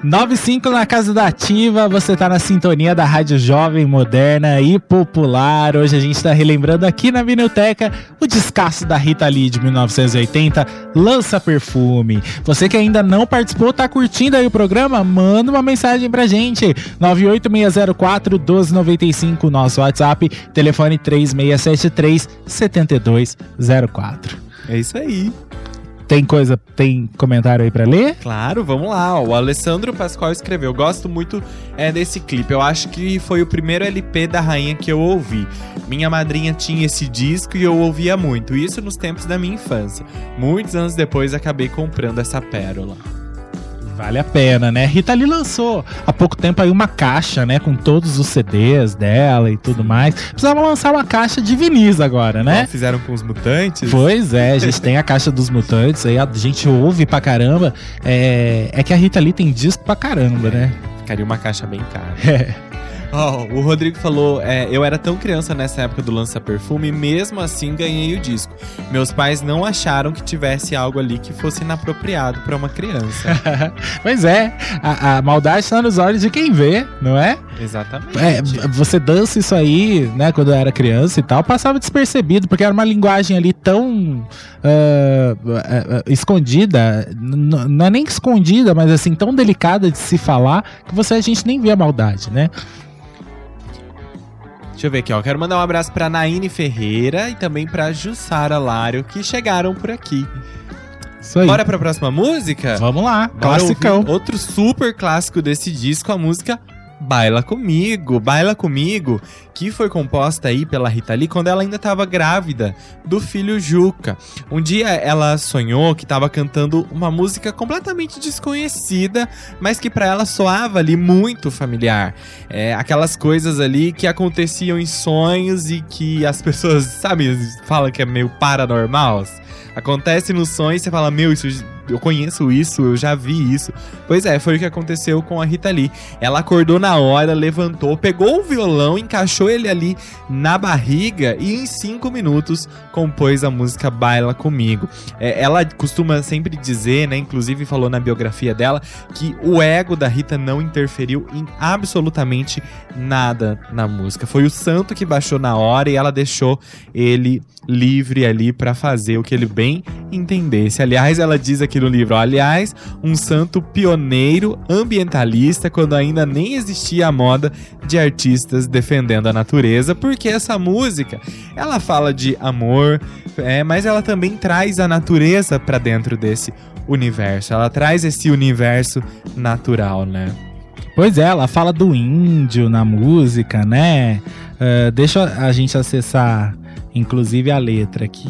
95 na Casa da Ativa, você tá na sintonia da Rádio Jovem, Moderna e Popular. Hoje a gente tá relembrando aqui na Vinilteca o descasso da Rita Lee de 1980, Lança Perfume. Você que ainda não participou, tá curtindo aí o programa? Manda uma mensagem pra gente. 98604 1295, nosso WhatsApp, telefone 3673 7204.
É isso aí.
Tem coisa, tem comentário aí pra ler?
Claro, vamos lá. O Alessandro Pascoal escreveu. Gosto muito é, desse clipe. Eu acho que foi o primeiro LP da rainha que eu ouvi. Minha madrinha tinha esse disco e eu ouvia muito. Isso nos tempos da minha infância. Muitos anos depois acabei comprando essa pérola.
Vale a pena, né? Rita Lee lançou há pouco tempo aí uma caixa, né? Com todos os CDs dela e tudo mais. Precisava lançar uma caixa de vinis agora, né?
Fizeram com os mutantes?
Pois é, a gente [LAUGHS] tem a caixa dos mutantes aí, a gente ouve pra caramba. É, é que a Rita Lee tem disco pra caramba, né?
Ficaria uma caixa bem cara.
É. [LAUGHS]
Ó, o Rodrigo falou: é, Eu era tão criança nessa época do lança-perfume e mesmo assim ganhei o disco. Meus pais não acharam que tivesse algo ali que fosse inapropriado pra uma criança. [LAUGHS]
Pois é, a, a maldade está nos olhos de quem vê, não é?
Exatamente.
É, você dança isso aí, né, quando eu era criança e tal, passava despercebido, porque era uma linguagem ali tão ah, ah, escondida, não é nem escondida, mas assim, tão delicada de se falar, que você a gente nem vê a maldade, né?
Deixa eu ver aqui, ó. Quero mandar um abraço pra Naine Ferreira e também pra Jussara Lário, que chegaram por aqui.
Isso aí.
Bora pra próxima música?
Vamos lá,
Bora
classicão.
Outro super clássico desse disco, a música Baila Comigo. Baila Comigo, que foi composta aí pela Rita Lee quando ela ainda estava grávida do filho Juca. Um dia ela sonhou que estava cantando uma música completamente desconhecida, mas que para ela soava ali muito familiar. É, aquelas coisas ali que aconteciam em sonhos e que as pessoas, sabe, falam que é meio paranormal. Acontece no sonho e você fala, meu, isso eu conheço isso, eu já vi isso. Pois é, foi o que aconteceu com a Rita Lee. Ela acordou na hora, levantou, pegou o violão, encaixou ele ali na barriga e em cinco minutos compôs a música Baila Comigo. É, ela costuma sempre dizer, né, inclusive falou na biografia dela, que o ego da Rita não interferiu em absolutamente nada na música. Foi o santo que baixou na hora e ela deixou ele livre ali pra fazer o que ele bem entendesse. Aliás, ela diz aqui no livro, aliás, um santo pioneiro ambientalista quando ainda nem existia a moda de artistas defendendo a natureza, porque essa música, ela fala de amor, é, mas ela também traz a natureza pra dentro desse universo. Ela traz esse universo natural, né?
Pois é, ela fala do índio na música, né? Ah, deixa a gente acessar, inclusive, a letra aqui.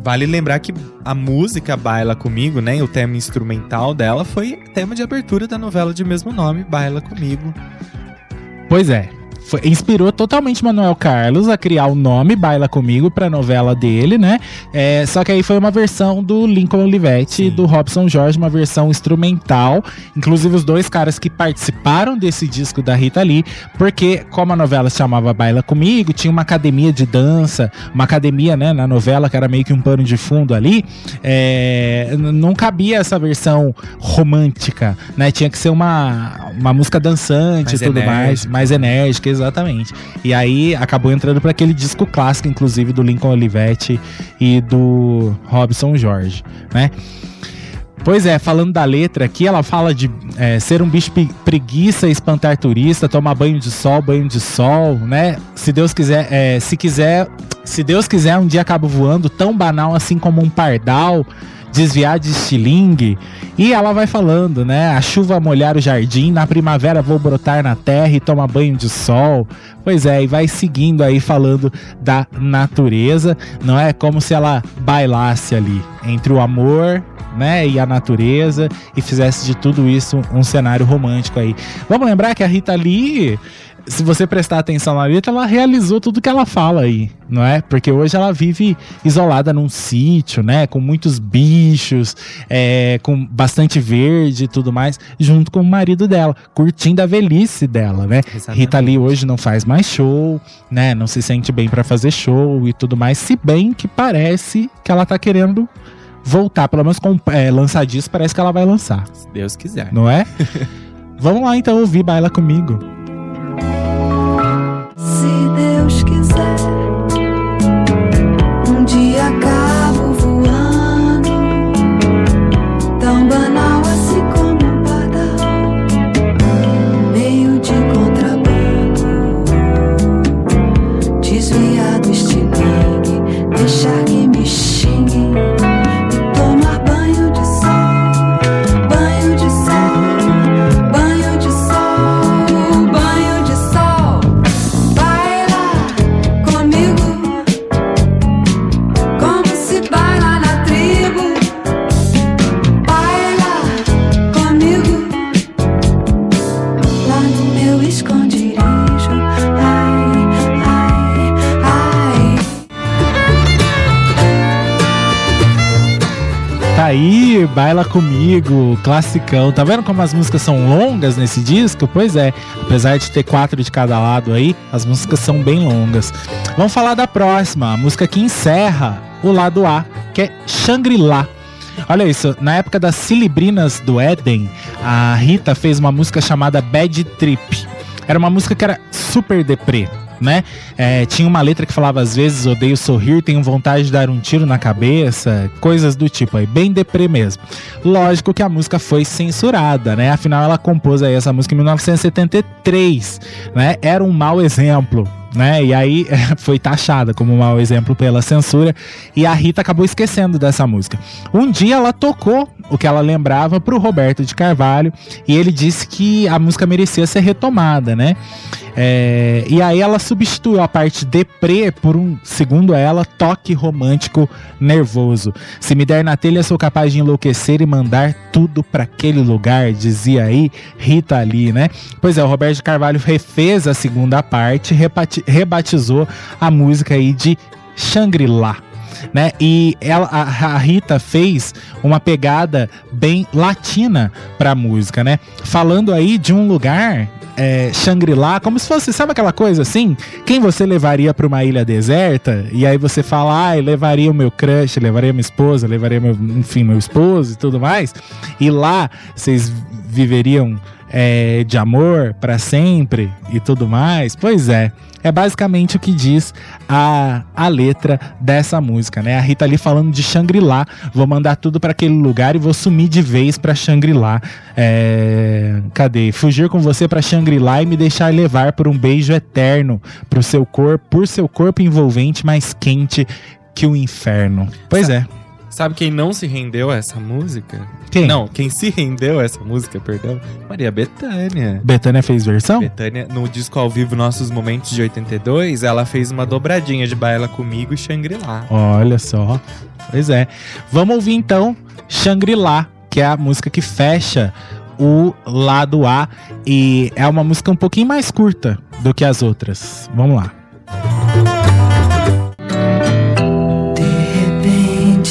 Vale lembrar que a música Baila Comigo, né? O tema instrumental dela foi tema de abertura da novela de mesmo nome, Baila Comigo.
Pois é. Foi- inspirou totalmente Manuel Carlos a criar o nome Baila Comigo pra novela dele, né? É, só que aí foi uma versão do Lincoln Olivetti e do Robson Jorge, uma versão instrumental. Inclusive os dois caras que participaram desse disco da Rita Lee, porque como a novela se chamava Baila Comigo, tinha uma academia de dança, uma academia, né, na novela que era meio que um pano de fundo ali. é, não cabia essa versão romântica, né? Tinha que ser uma, uma música dançante
Mais
e tudo mais,
enérgica.
mais enérgica, exatamente. E aí acabou entrando para aquele disco clássico, inclusive do Lincoln Olivetti e do Robson Jorge, né? Pois é, falando da letra aqui, ela fala de é, ser um bicho preguiça, espantar turista, tomar banho de sol, banho de sol, né? Se Deus quiser, é, se quiser, se Deus quiser, um dia acabo voando, tão banal assim como um pardal, desviar de estilingue. E ela vai falando, né? A chuva molhar o jardim, na primavera vou brotar na terra e tomar banho de sol. Pois é, e vai seguindo aí falando da natureza, não é como se ela bailasse ali entre o amor, né, e a natureza e fizesse de tudo isso um cenário romântico aí. Vamos lembrar que a Rita Lee, se você prestar atenção na letra, ela realizou tudo que ela fala aí, não é? Porque hoje ela vive isolada num sítio, né, com muitos bichos, é, com bastante verde e tudo mais, junto com o marido dela, curtindo a velhice dela, né?
Exatamente.
Rita Lee hoje não faz mais show, né? Não se sente bem pra fazer show e tudo mais, se bem que parece que ela tá querendo voltar, pelo menos com é, lançar disco, parece que ela vai lançar,
Se Deus quiser.
não é? [LAUGHS] Vamos lá então ouvir Baila Comigo.
Se Deus quiser, Baila Comigo,
classicão. Tá vendo como as músicas são longas nesse disco? Pois é, apesar de ter quatro de cada lado aí, as músicas são bem longas. Vamos falar da próxima, a música que encerra o lado A, que é Shangri-La. Olha isso, na época das Cilibrinas do Éden, a Rita fez uma música chamada Bad Trip. Era uma música que era super deprê, né? É, tinha uma letra que falava às vezes odeio sorrir, tenho vontade de dar um tiro na cabeça, coisas do tipo aí, bem deprê mesmo. Lógico que a música foi censurada, né? Afinal ela compôs aí essa música em 1973, né? Era um mau exemplo. Né? E aí [LAUGHS] foi taxada como um mau exemplo pela censura e a Rita acabou esquecendo dessa música. Um dia ela tocou o que ela lembrava pro Roberto de Carvalho e ele disse que a música merecia ser retomada, né? É, e aí ela substituiu a parte deprê por um, segundo ela, toque romântico nervoso. Se me der na telha, sou capaz de enlouquecer e mandar tudo pra aquele lugar, dizia aí Rita Lee, né? Pois é, o Roberto de Carvalho refez a segunda parte, rebatizou a música aí de Shangri-La. Né? E ela, a, a Rita fez uma pegada bem latina pra música, né? Falando aí de um lugar é, Shangri-La, como se fosse, sabe aquela coisa assim? Quem você levaria pra uma ilha deserta? E aí você fala, ah, levaria o meu crush, levaria minha esposa, levaria meu, enfim, meu esposo e tudo mais. E lá vocês viveriam é, de amor pra sempre e tudo mais. Pois é. É basicamente o que diz a, a letra dessa música, né? A Rita ali falando de Shangri-La, vou mandar tudo pra aquele lugar e vou sumir de vez pra Shangri-La. É, cadê? Fugir com você pra Shangri-La e me deixar levar por um beijo eterno pro seu corpo, por seu corpo envolvente mais quente que o inferno. Pois é.
Sabe quem não se rendeu a essa música?
Quem?
Não, quem se rendeu a essa música, perdão, Maria Bethânia.
Betânia fez versão?
Betânia, no disco ao vivo Nossos Momentos de 82, ela fez uma dobradinha de Baila Comigo e Shangri-La.
Olha só. Pois é. Vamos ouvir então Shangri-La, que é a música que fecha o lado A e é uma música um pouquinho mais curta do que as outras. Vamos lá.
De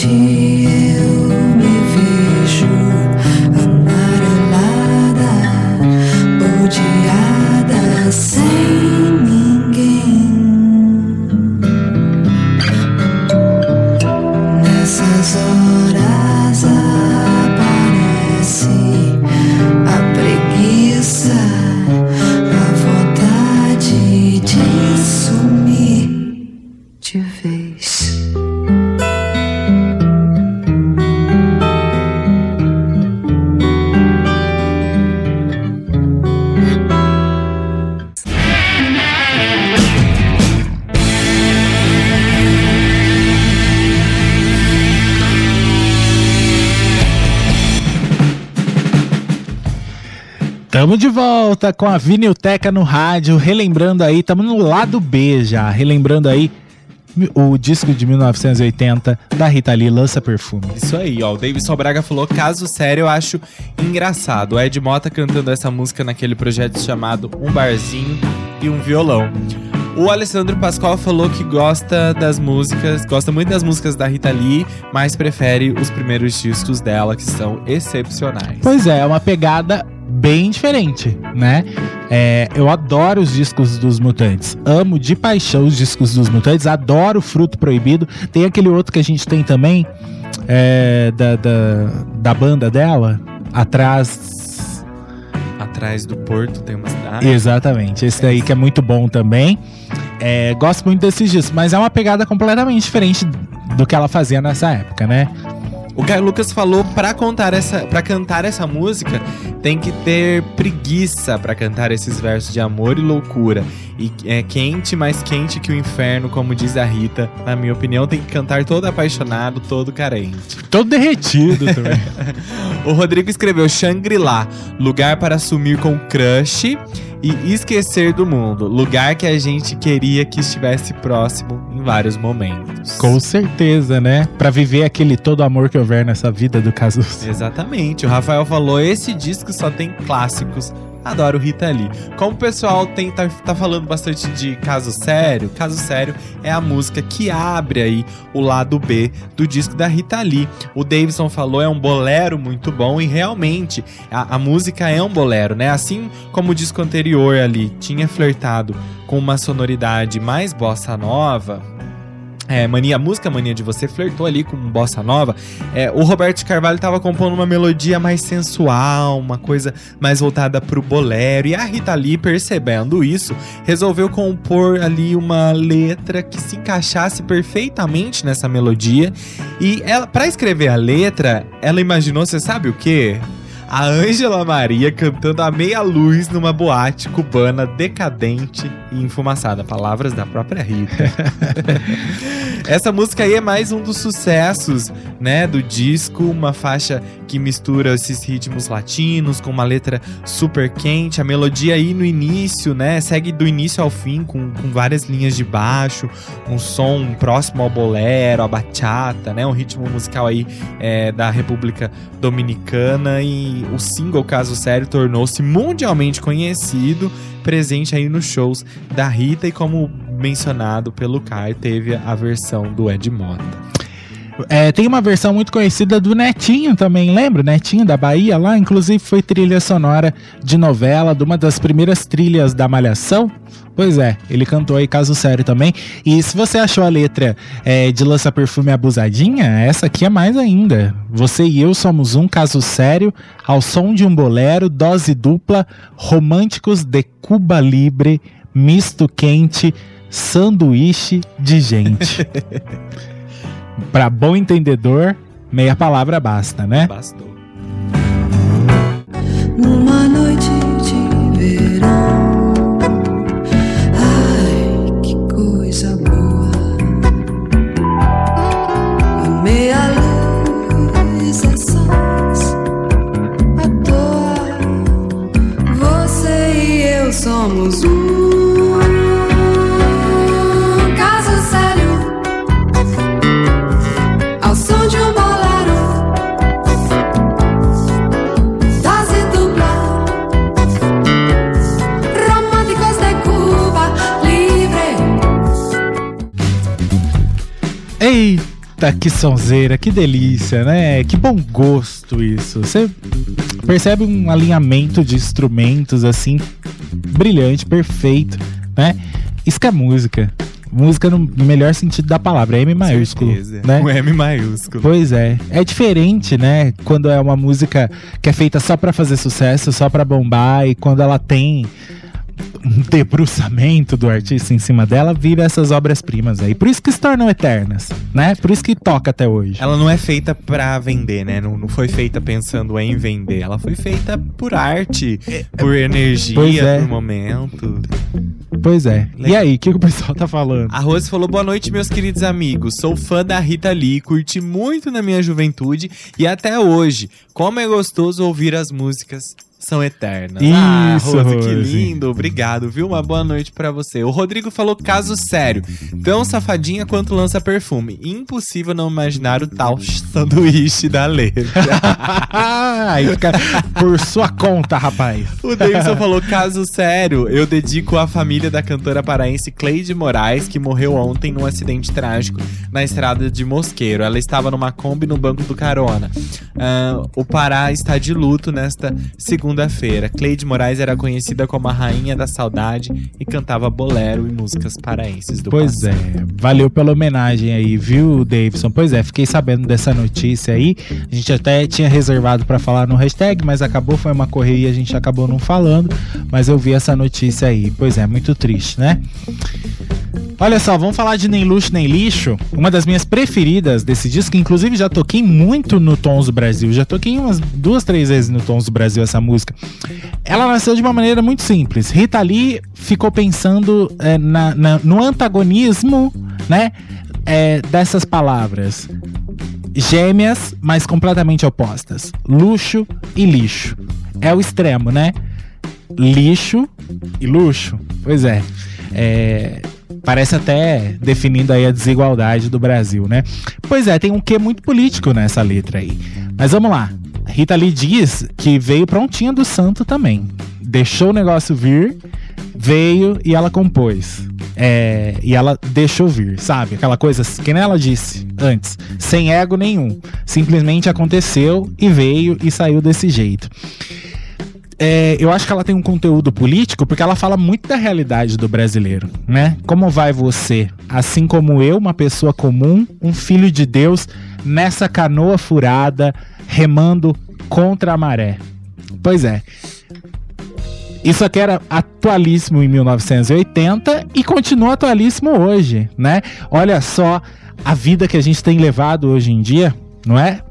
see.
Tamo de volta com a Vinilteca no rádio, relembrando aí, tamo no lado B já, relembrando aí o disco de 1980 da Rita Lee, Lança Perfume.
Isso aí, ó. O Davidson Braga falou: caso sério, eu acho engraçado. O Ed Mota cantando essa música naquele projeto chamado Um Barzinho e um Violão. O Alessandro Pascoal falou que gosta das músicas, gosta muito das músicas da Rita Lee, mas prefere os primeiros discos dela, que são excepcionais.
Pois é, é uma pegada bem diferente, né? É, eu adoro os discos dos Mutantes. Amo de paixão os discos dos Mutantes. Adoro Fruto Proibido. Tem aquele outro que a gente tem também. é, da, da, da banda dela, atrás.
Atrás do porto tem uma cidade.
Exatamente, esse daí que é muito bom também. É, gosto muito desses discos, mas é uma pegada completamente diferente do que ela fazia nessa época, né?
O Caio Lucas falou pra contar essa, para cantar essa música tem que ter preguiça pra cantar esses versos de amor e loucura. E é quente, mais quente que o inferno, como diz a Rita. Na minha opinião, tem que cantar todo apaixonado, todo carente.
Todo derretido também. [LAUGHS]
O Rodrigo escreveu Shangri-La, lugar para sumir com crush e esquecer do mundo, lugar que a gente queria que estivesse próximo em vários momentos.
Com certeza, né? Pra viver aquele todo amor que houver nessa vida do caso.
Exatamente. O Rafael falou: esse disco só tem clássicos. Adoro Rita Lee. Como o pessoal tem, tá, tá falando bastante de Caso Sério, Caso Sério é a música que abre aí o lado B do disco da Rita Lee. O Davidson falou, é um bolero muito bom e realmente a, a música é um bolero, né? Assim como o disco anterior ali tinha flertado com uma sonoridade mais bossa nova, é, mania, a música Mania de Você flertou ali com bossa nova. É, o Roberto Carvalho tava compondo uma melodia mais sensual, uma coisa mais voltada pro bolero. E a Rita Lee, percebendo isso, resolveu compor ali uma letra que se encaixasse perfeitamente nessa melodia. E ela, para escrever a letra, ela imaginou, você sabe o quê? A Ângela Maria cantando a meia luz numa boate cubana decadente e enfumaçada. Palavras da própria Rita. [LAUGHS] Essa música aí é mais um dos sucessos, né, do disco, uma faixa que mistura esses ritmos latinos com uma letra super quente, a melodia aí no início, né, segue do início ao fim com, com várias linhas de baixo, um som próximo ao bolero, a bachata, né, um ritmo musical aí é, da República Dominicana e o single Caso Sério tornou-se mundialmente conhecido, presente aí nos shows da Rita e como mencionado pelo Caio, teve a versão do Ed Mota.
É, tem uma versão muito conhecida do Netinho também, lembra? Netinho da Bahia lá, inclusive foi trilha sonora de novela, de uma das primeiras trilhas da Malhação. Pois é, ele cantou aí caso sério também. E se você achou a letra é, de Lança Perfume Abusadinha, essa aqui é mais ainda. Você e eu somos um caso sério, ao som de um bolero, dose dupla, românticos de Cuba Libre, misto quente, sanduíche de gente. [LAUGHS] Pra bom entendedor, meia palavra basta, né?
Bastou.
Numa noite de verão. Ai, que coisa boa. A meia luz é sós à toa. Você e eu somos um
Eita, que sonzeira, que delícia, né? Que bom gosto isso. Você percebe um alinhamento de instrumentos assim, brilhante, perfeito, né? Isso que é música. Música no melhor sentido da palavra, M maiúsculo,
Certeza.
né?
Um M maiúsculo.
Pois é. É diferente, né? Quando é uma música que é feita só pra fazer sucesso, só pra bombar, e quando ela tem debruçamento do artista em cima dela, vira essas obras-primas aí. Por isso que se tornam eternas, né? Por isso que toca até hoje.
Ela não é feita pra vender, né? Não, não foi feita pensando em vender. Ela foi feita por arte, por energia,
é.
por momento.
Pois é. E aí, o que, que o pessoal tá falando?
A Rose falou: Boa noite, meus queridos amigos. Sou fã da Rita Lee, curti muito na minha juventude e até hoje. Como é gostoso ouvir as músicas. São eternas. ah,
Isso,
Rose, que lindo. Obrigado, viu? Uma boa noite pra você. O Rodrigo falou caso sério. Tão safadinha quanto lança perfume. Impossível não imaginar o tal [LAUGHS] sanduíche da letra. [LAUGHS]
aí fica por sua conta, rapaz.
O Davidson falou: caso sério, eu dedico à família da cantora paraense Cleide Moraes, que morreu ontem num acidente trágico na estrada de Mosqueiro. Ela estava numa Kombi no banco do carona. ah, o Pará está de luto nesta segunda-feira. Cleide Moraes era conhecida como a rainha da saudade e cantava bolero e músicas paraenses do
Pois é,
passado.
valeu pela homenagem aí, viu, Davidson? Pois é, fiquei sabendo dessa notícia aí. A gente até tinha reservado pra falar no hashtag, mas acabou, foi uma correria, a gente acabou não falando. Mas eu vi essa notícia aí. Pois é, muito triste, né? Olha só, vamos falar de Nem Luxo Nem Lixo. Uma das minhas preferidas desse disco, inclusive já toquei muito no Tons do Brasil. Já toquei umas duas, três vezes no Tons do Brasil essa música. Ela nasceu de uma maneira muito simples. Rita Lee ficou pensando é, na- na- no antagonismo, né? é, dessas palavras. Gêmeas, mas completamente opostas. Luxo e lixo. É o extremo, né? Lixo e luxo. Pois é. É, Parece até definindo aí a desigualdade do Brasil, né? Pois é, tem um quê muito político nessa letra aí. Mas vamos lá. Rita Lee diz que veio prontinha do santo também. Deixou o negócio vir, veio e ela compôs. É, e ela deixou vir, sabe? Aquela coisa que nem ela disse antes, sem ego nenhum. Simplesmente aconteceu e veio e saiu desse jeito. É, eu acho que ela tem um conteúdo político porque ela fala muito da realidade do brasileiro, né? Como vai você, assim como eu, uma pessoa comum, um filho de Deus, nessa canoa furada, remando contra a maré? Pois é. Isso aqui era atualíssimo em 1980 e continua atualíssimo hoje, né? Olha só a vida que a gente tem levado hoje em dia, não é?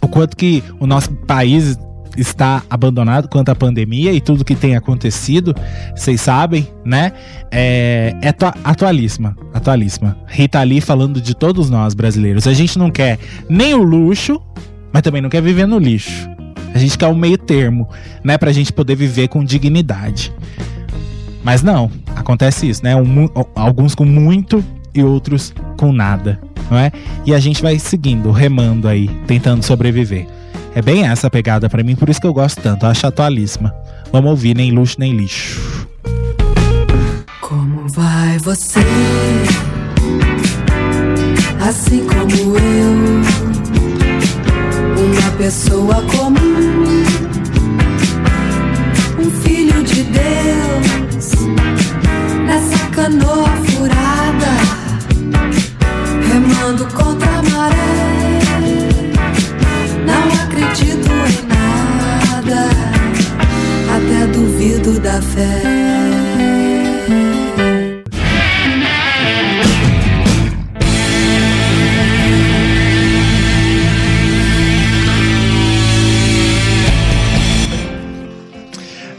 O quanto que o nosso país está abandonado quanto à pandemia e tudo que tem acontecido, vocês sabem, né? É, é atua- atualíssima, atualíssima. Rita Lee falando de todos nós brasileiros. A gente não quer nem o luxo, mas também não quer viver no lixo. A gente quer o meio termo, né? Pra gente poder viver com dignidade. Mas não, acontece isso, né? Um alguns com muito e outros com nada, não é? E a gente vai seguindo, remando aí, tentando sobreviver. É bem essa pegada pra mim, por isso que eu gosto tanto, eu acho atualíssima. Vamos ouvir, nem luxo nem lixo.
Como vai você? Assim como eu, uma pessoa comum, um filho de Deus, nessa canoa furada, remando contra a maré. Acredito em nada, até duvido da fé.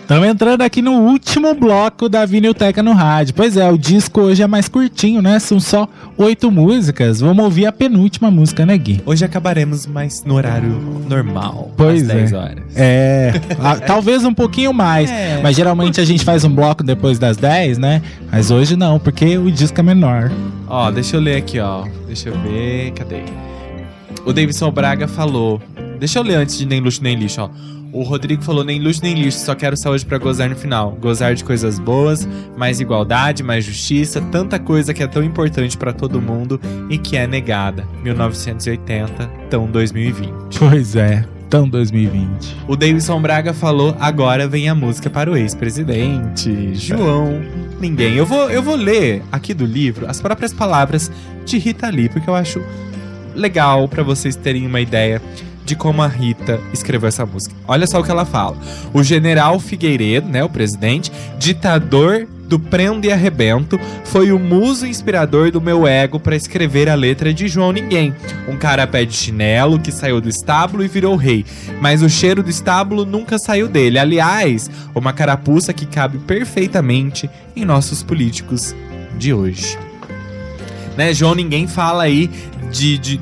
Estamos entrando aqui no último bloco da Vinilteca no rádio. Pois é, o disco hoje é mais curtinho, né? São só oito músicas. Vamos ouvir a penúltima música, né, Gui?
Hoje acabaremos mais no horário normal,
Pois
às
é.
10 horas.
É, ah, [LAUGHS] talvez um pouquinho mais.
É.
Mas geralmente a gente faz um bloco depois das 10, né? Mas hoje não, porque o disco é menor.
Ó, deixa eu ler aqui, ó. Deixa eu ver, cadê? O Davidson Braga falou. Deixa eu ler antes de nem luxo nem lixo, ó. O Rodrigo falou nem luxo nem lixo, só quero saúde pra gozar no final. Gozar de coisas boas, mais igualdade, mais justiça, tanta coisa que é tão importante pra todo mundo e que é negada. 1980, tão 2020.
Pois é, tão 2020.
O Davidson Braga falou: agora vem a música para o ex-presidente. João, ninguém. Eu vou, eu vou ler aqui do livro as próprias palavras de Rita Lee, porque eu acho legal para vocês terem uma ideia de como a Rita escreveu essa música. Olha só o que ela fala. O general Figueiredo, né, o presidente, ditador do Prendo e Arrebento, foi o muso inspirador do meu ego para escrever a letra de João Ninguém. Um cara pé de chinelo que saiu do estábulo e virou rei, mas o cheiro do estábulo nunca saiu dele. Aliás, uma carapuça que cabe perfeitamente em nossos políticos de hoje. Né, João Ninguém fala aí de, de-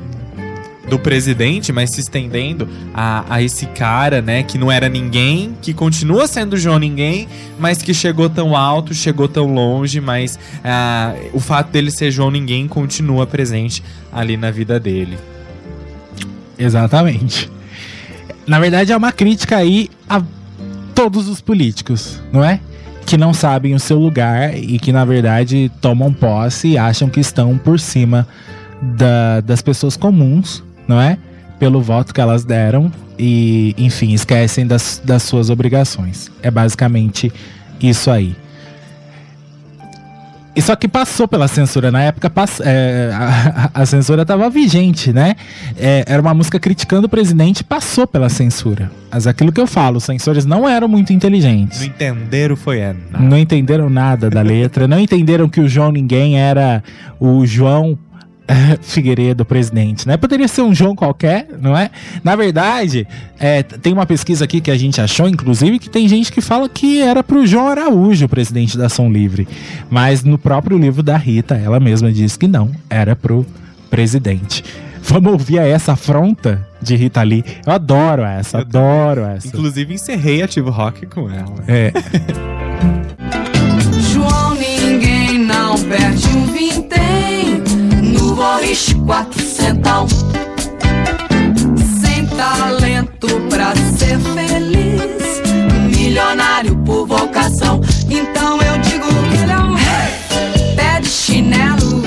do presidente, mas se estendendo a, a esse cara, né, que não era ninguém, que continua sendo João Ninguém, mas que chegou tão alto, chegou tão longe, mas ah, o fato dele ser João Ninguém continua presente ali na vida dele.
Exatamente. Na verdade, é uma crítica aí a todos os políticos, não é? Que não sabem o seu lugar e que, na verdade, tomam posse e acham que estão por cima da- das pessoas comuns, não é? pelo voto que elas deram e, enfim, esquecem das, das suas obrigações. É basicamente isso aí. E só que passou pela censura. Na época, pass- é, a, a censura estava vigente, né? É, era uma música criticando o presidente passou pela censura. Mas aquilo que eu falo, os censores não eram muito inteligentes.
Não entenderam, foi nada.
Não entenderam nada da letra. não entenderam que o João Ninguém era o João [LAUGHS] Figueiredo, presidente, né? Poderia ser um João qualquer, não é? Na verdade, é, tem uma pesquisa aqui que a gente achou, inclusive, que tem gente que fala que era pro João Araújo, presidente da Ação Livre. Mas no próprio livro da Rita, ela mesma diz que não, era pro presidente. Vamos ouvir essa afronta de Rita Lee. Eu adoro essa,
Eu
adoro essa.
Inclusive, encerrei Ativo Rock com ela.
É,
João, ninguém não perde um vintém no Boris quatro centão. Sem talento pra ser feliz, milionário por vocação. Então eu digo que ele é um rei, pé de chinelo.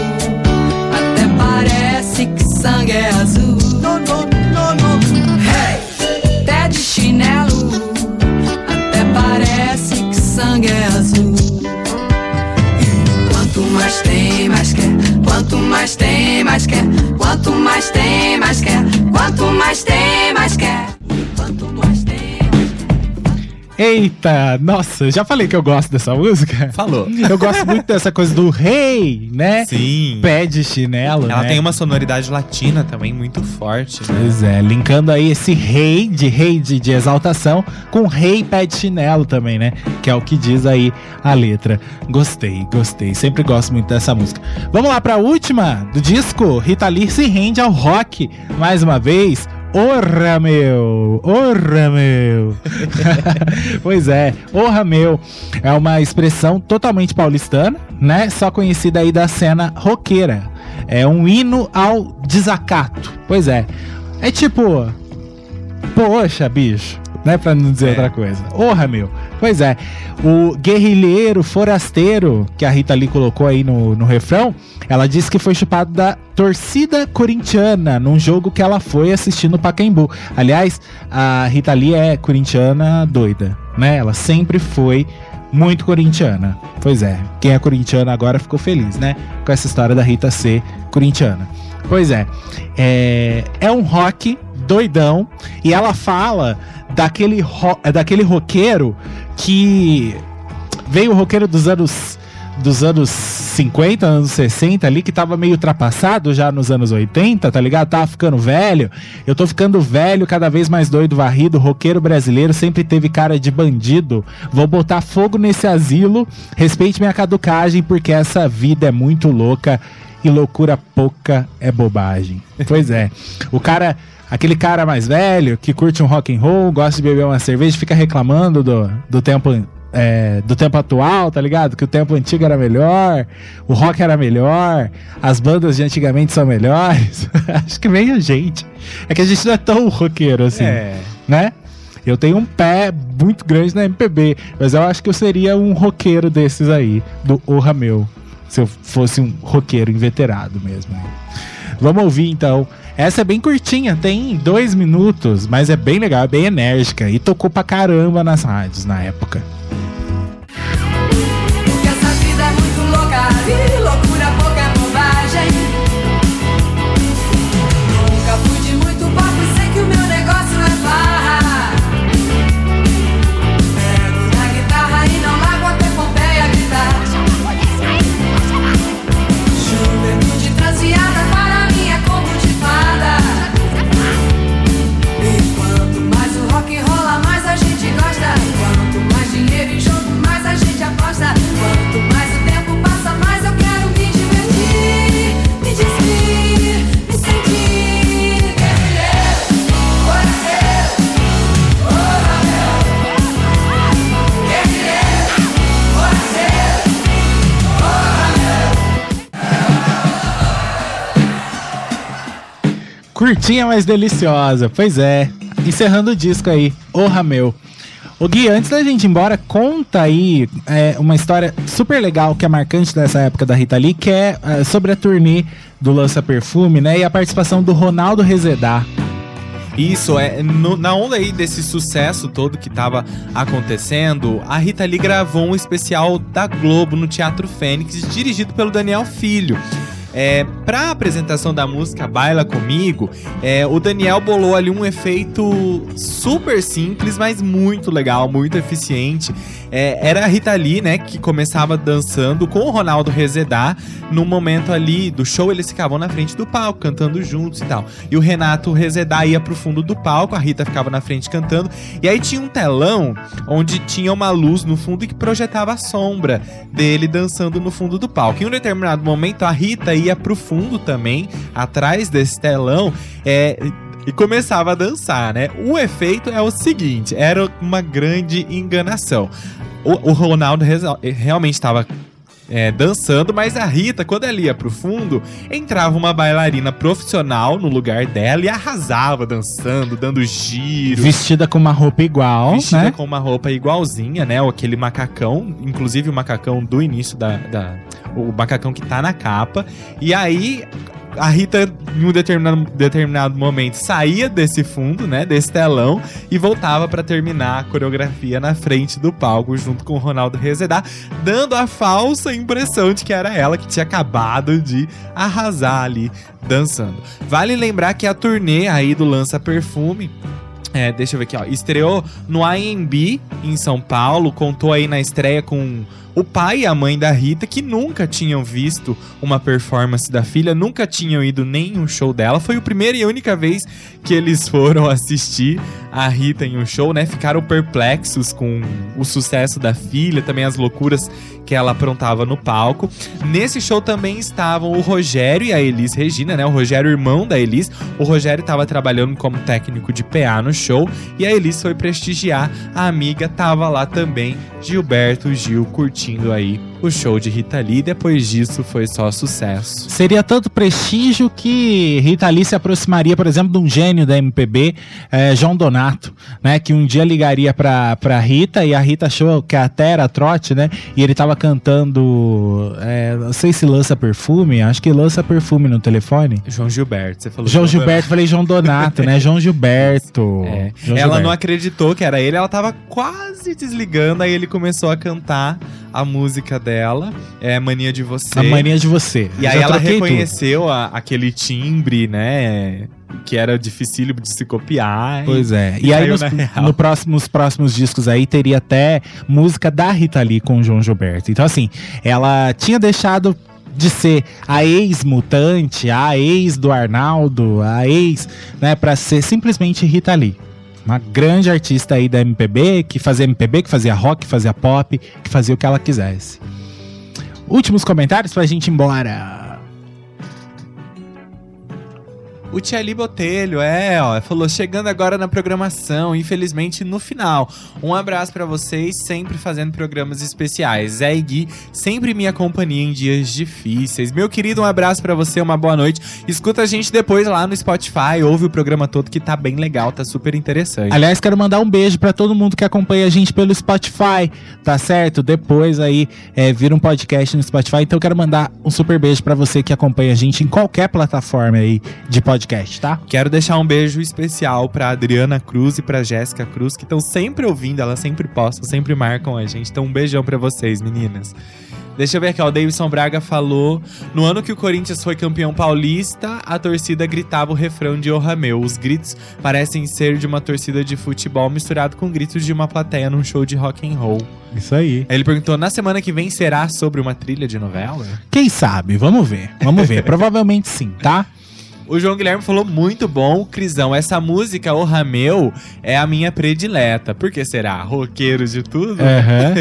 Até parece que sangue é azul. No, no, no, no. Rei, pé de chinelo. Até parece que sangue é azul. Quanto mais tem. Quanto mais tem, mais quer. Quanto mais tem, mais quer. Quanto mais tem,
Eita, nossa, já falei que eu gosto dessa música.
Falou. [LAUGHS]
Eu gosto muito dessa coisa do rei, né?
Sim.
Pé de chinelo,
Ela
né?
tem uma sonoridade latina também muito forte, né?
Pois é, linkando aí esse rei de rei de, de exaltação com rei pé de chinelo também, né? Que é o que diz aí a letra. Gostei, gostei. Sempre gosto muito dessa música. Vamos lá pra última do disco. Rita Lee se rende ao rock mais uma vez. Orra meu! Orra meu! [LAUGHS] pois é, orra meu é uma expressão totalmente paulistana, né? Só conhecida aí da cena roqueira. É um hino ao desacato. Pois é. É tipo. Poxa, bicho. Né, pra não dizer
É.
outra coisa. Orra, meu. Pois é. O guerrilheiro, forasteiro, que a Rita Lee colocou aí no, no refrão, ela disse que foi chupado da torcida corintiana num jogo que ela foi assistir no Pacaembu. Aliás, a Rita Lee é corintiana doida, né? Ela sempre foi muito corintiana. Pois é, quem é corintiano agora ficou feliz, né? Com essa história da Rita ser corintiana. Pois é, é, é um rock doidão e ela fala daquele, ro daquele roqueiro que veio o roqueiro dos anos dos anos 50, anos 60 ali, que tava meio ultrapassado já nos anos 80, tá ligado? Tava ficando velho. Eu tô ficando velho, cada vez mais doido, varrido. Roqueiro brasileiro sempre teve cara de bandido. Vou botar fogo nesse asilo. Respeite minha caducagem, porque essa vida é muito louca e loucura pouca é bobagem. Pois é. O cara. Aquele cara mais velho que curte um rock and roll, gosta de beber uma cerveja, fica reclamando do, do tempo é, do tempo atual, tá ligado? Que o tempo antigo era melhor, o rock era melhor, as bandas de antigamente são melhores. [LAUGHS] Acho que meio a gente. É que a gente não é tão roqueiro assim,
É.
né? Eu tenho um pé muito grande na MPB, mas eu acho que eu seria um roqueiro desses aí, do Orra Meu, se eu fosse um roqueiro inveterado mesmo. Vamos ouvir então. Essa é bem curtinha, tem dois minutos, mas é bem legal, é bem enérgica e tocou pra caramba nas rádios na época.
Essa vida é muito louca e loucura pouca
Curtinha, mas deliciosa. Pois é. Encerrando o disco aí, Orra Meu. O Gui, antes da gente ir embora, conta aí é, uma história super legal que é marcante dessa época da Rita Lee, que é, é, sobre a turnê do Lança Perfume, né? E a participação do Ronaldo Rezedá.
Isso, é no- na onda aí desse sucesso todo que tava acontecendo, a Rita Lee gravou um especial da Globo no Teatro Fênix, dirigido pelo Daniel Filho. É, pra apresentação da música Baila Comigo, é, o Daniel bolou ali um efeito super simples, mas muito legal, muito eficiente. É, era a Rita Lee, né, que começava dançando com o Ronaldo Rezedá. No momento ali do show, eles ficavam na frente do palco, cantando juntos e tal. E o Renato Rezedá ia pro fundo do palco, a Rita ficava na frente cantando. E aí tinha um telão onde tinha uma luz no fundo que projetava a sombra dele dançando no fundo do palco. Em um determinado momento, a Rita ia pro fundo também, atrás desse telão, é, e começava a dançar, né? O efeito é o seguinte: era uma grande enganação. O, o Ronaldo realmente estava é, dançando, mas a Rita, quando ela ia pro fundo, entrava uma bailarina profissional no lugar dela e arrasava dançando, dando giro.
Vestida com uma roupa igual,
Vestida
né?
com uma roupa igualzinha, né? Ou aquele macacão, inclusive o macacão do início da, da- O macacão que tá na capa. E aí. A Rita, em um determinado, determinado momento, saía desse fundo, né? Desse telão, e voltava pra terminar a coreografia na frente do palco, junto com o Ronaldo Rezedá, dando a falsa impressão de que era ela que tinha acabado de arrasar ali dançando. Vale lembrar que a turnê aí do Lança Perfume é, deixa eu ver aqui, ó. Estreou no AMB em São Paulo, contou aí na estreia com o pai e a mãe da Rita, que nunca tinham visto uma performance da filha, nunca tinham ido nem em um show dela. Foi a primeira e única vez que eles foram [LAUGHS] assistir a Rita em um show, né? Ficaram perplexos com o sucesso da filha, também as loucuras que ela aprontava no palco. Nesse show também estavam o Rogério e a Elis Regina, né? O Rogério, irmão da Elis. O Rogério estava trabalhando como técnico de PA no show e a Elis foi prestigiar. A amiga tava lá também, Gilberto Gil, curtindo aí o show de Rita Lee. Depois disso foi só sucesso.
Seria tanto prestígio que Rita Lee se aproximaria, por exemplo, de um gênio da MPB, eh, João Donato, né? Que um dia ligaria pra, pra Rita e a Rita achou que até era trote, né? E ele tava cantando, eh, não sei se lança perfume, acho que lança perfume no telefone.
João Gilberto, você falou
João Gilberto, falei João Donato, né? João Gilberto. [LAUGHS]
É.
João
Ela não
Gilberto.
acreditou que era ele, ela tava quase desligando, aí ele começou a cantar a música dela, é Mania de Você.
A mania de você.
E aí ela reconheceu a- aquele timbre, né? Que era dificílimo de se copiar.
Pois é.
e
E, aí, nos, no próximo, nos próximos discos aí, teria até música da Rita Lee com o João Gilberto. Então, assim, ela tinha deixado de ser a ex-mutante, a ex do Arnaldo, a ex, né, pra ser simplesmente Rita Lee. Uma grande artista aí da MPB, que fazia MPB, que fazia rock, que fazia pop, que fazia o que ela quisesse. Últimos comentários pra gente ir embora.
O Tchali Botelho, é, ó, falou chegando agora na programação, infelizmente no final. Um abraço pra vocês, sempre fazendo programas especiais. Zé e Gui, sempre minha companhia em dias difíceis. Meu querido, um abraço pra você, uma boa noite. Escuta a gente depois lá no Spotify, ouve o programa todo que tá bem legal, tá super interessante.
Aliás, quero mandar um beijo pra todo mundo que acompanha a gente pelo Spotify, tá certo? Depois aí é, vira um podcast no Spotify. Então, quero mandar um super beijo pra você que acompanha a gente em qualquer plataforma aí de podcast, tá?
Quero deixar um beijo especial pra Adriana Cruz e pra Jéssica Cruz, que estão sempre ouvindo, elas sempre postam, sempre marcam a gente. Então, um beijão pra vocês, meninas. Deixa eu ver aqui, ó. O Davidson Braga falou: No ano que o Corinthians foi campeão paulista, a torcida gritava o refrão de O Rameu. Os gritos parecem ser de uma torcida de futebol misturado com gritos de uma plateia num show de rock and roll.
Isso aí.
Aí ele perguntou: na semana que vem será sobre uma trilha de novela?
Quem sabe? Vamos ver. Vamos ver. [LAUGHS] Provavelmente sim, tá?
O João Guilherme falou muito bom, Crisão. Essa música, O Rameu, é a minha predileta. Por que será? Roqueiro de tudo?
Aham.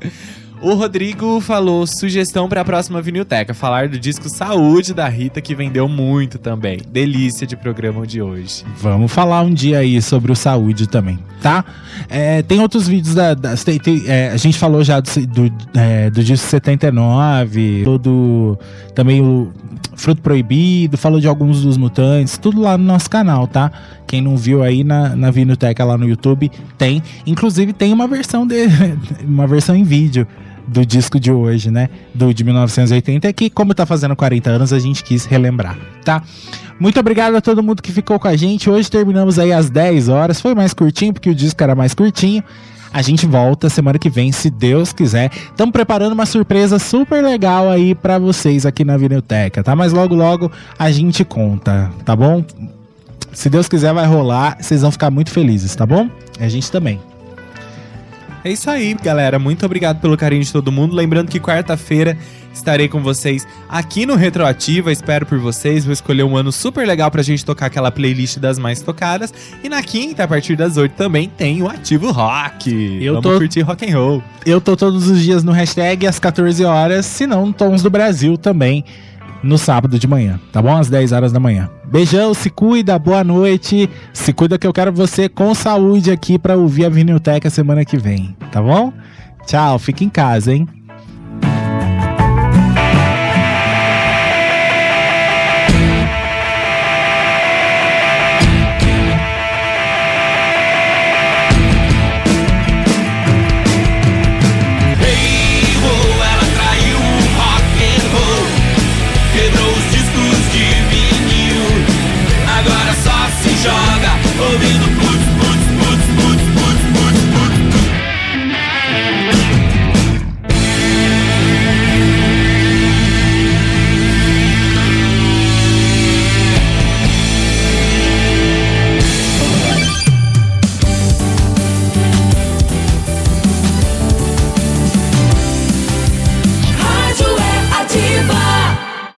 [LAUGHS]
O Rodrigo falou sugestão pra próxima vinilteca, falar do disco Saúde da Rita, que vendeu muito também. Delícia de programa de hoje.
Vamos falar um dia aí sobre o saúde também, tá? É, tem outros vídeos da. da- tem- tem- é, a gente falou já do, do, é, do disco 79, todo. Também o Fruto Proibido, falou de alguns dos mutantes, tudo lá no nosso canal, tá? Quem não viu aí na, na Vinoteca lá no YouTube, tem. Inclusive tem uma versão de. [LAUGHS] uma versão em vídeo do disco de hoje, né? Do de 1980, que como tá fazendo 40 anos, a gente quis relembrar, tá? Muito obrigado a todo mundo que ficou com a gente. Hoje terminamos aí às 10 horas. Foi mais curtinho, porque o disco era mais curtinho. A gente volta semana que vem, se Deus quiser. Estamos preparando uma surpresa super legal aí pra vocês aqui na Vinilteca, tá? Mas logo, logo a gente conta, tá bom? Se Deus quiser, vai rolar. Vocês vão ficar muito felizes, tá bom? A gente também.
É isso aí, galera. Muito obrigado pelo carinho de todo mundo. Lembrando que quarta-feira estarei com vocês aqui no Retroativa. Espero por vocês. Vou escolher um ano super legal pra gente tocar aquela playlist das mais tocadas. E na quinta, a partir das 8, também tem o Ativo Rock.
Eu
Vamos
tô-
curtir rock and roll.
Eu tô todos os dias no hashtag às 14 horas, se não, Tons do Brasil também no sábado de manhã, tá bom? Às 10 horas da manhã. Beijão, se cuida, boa noite. Se cuida que eu quero você com saúde aqui pra ouvir a Vinilteca semana que vem, tá bom? Tchau, fica em casa, hein?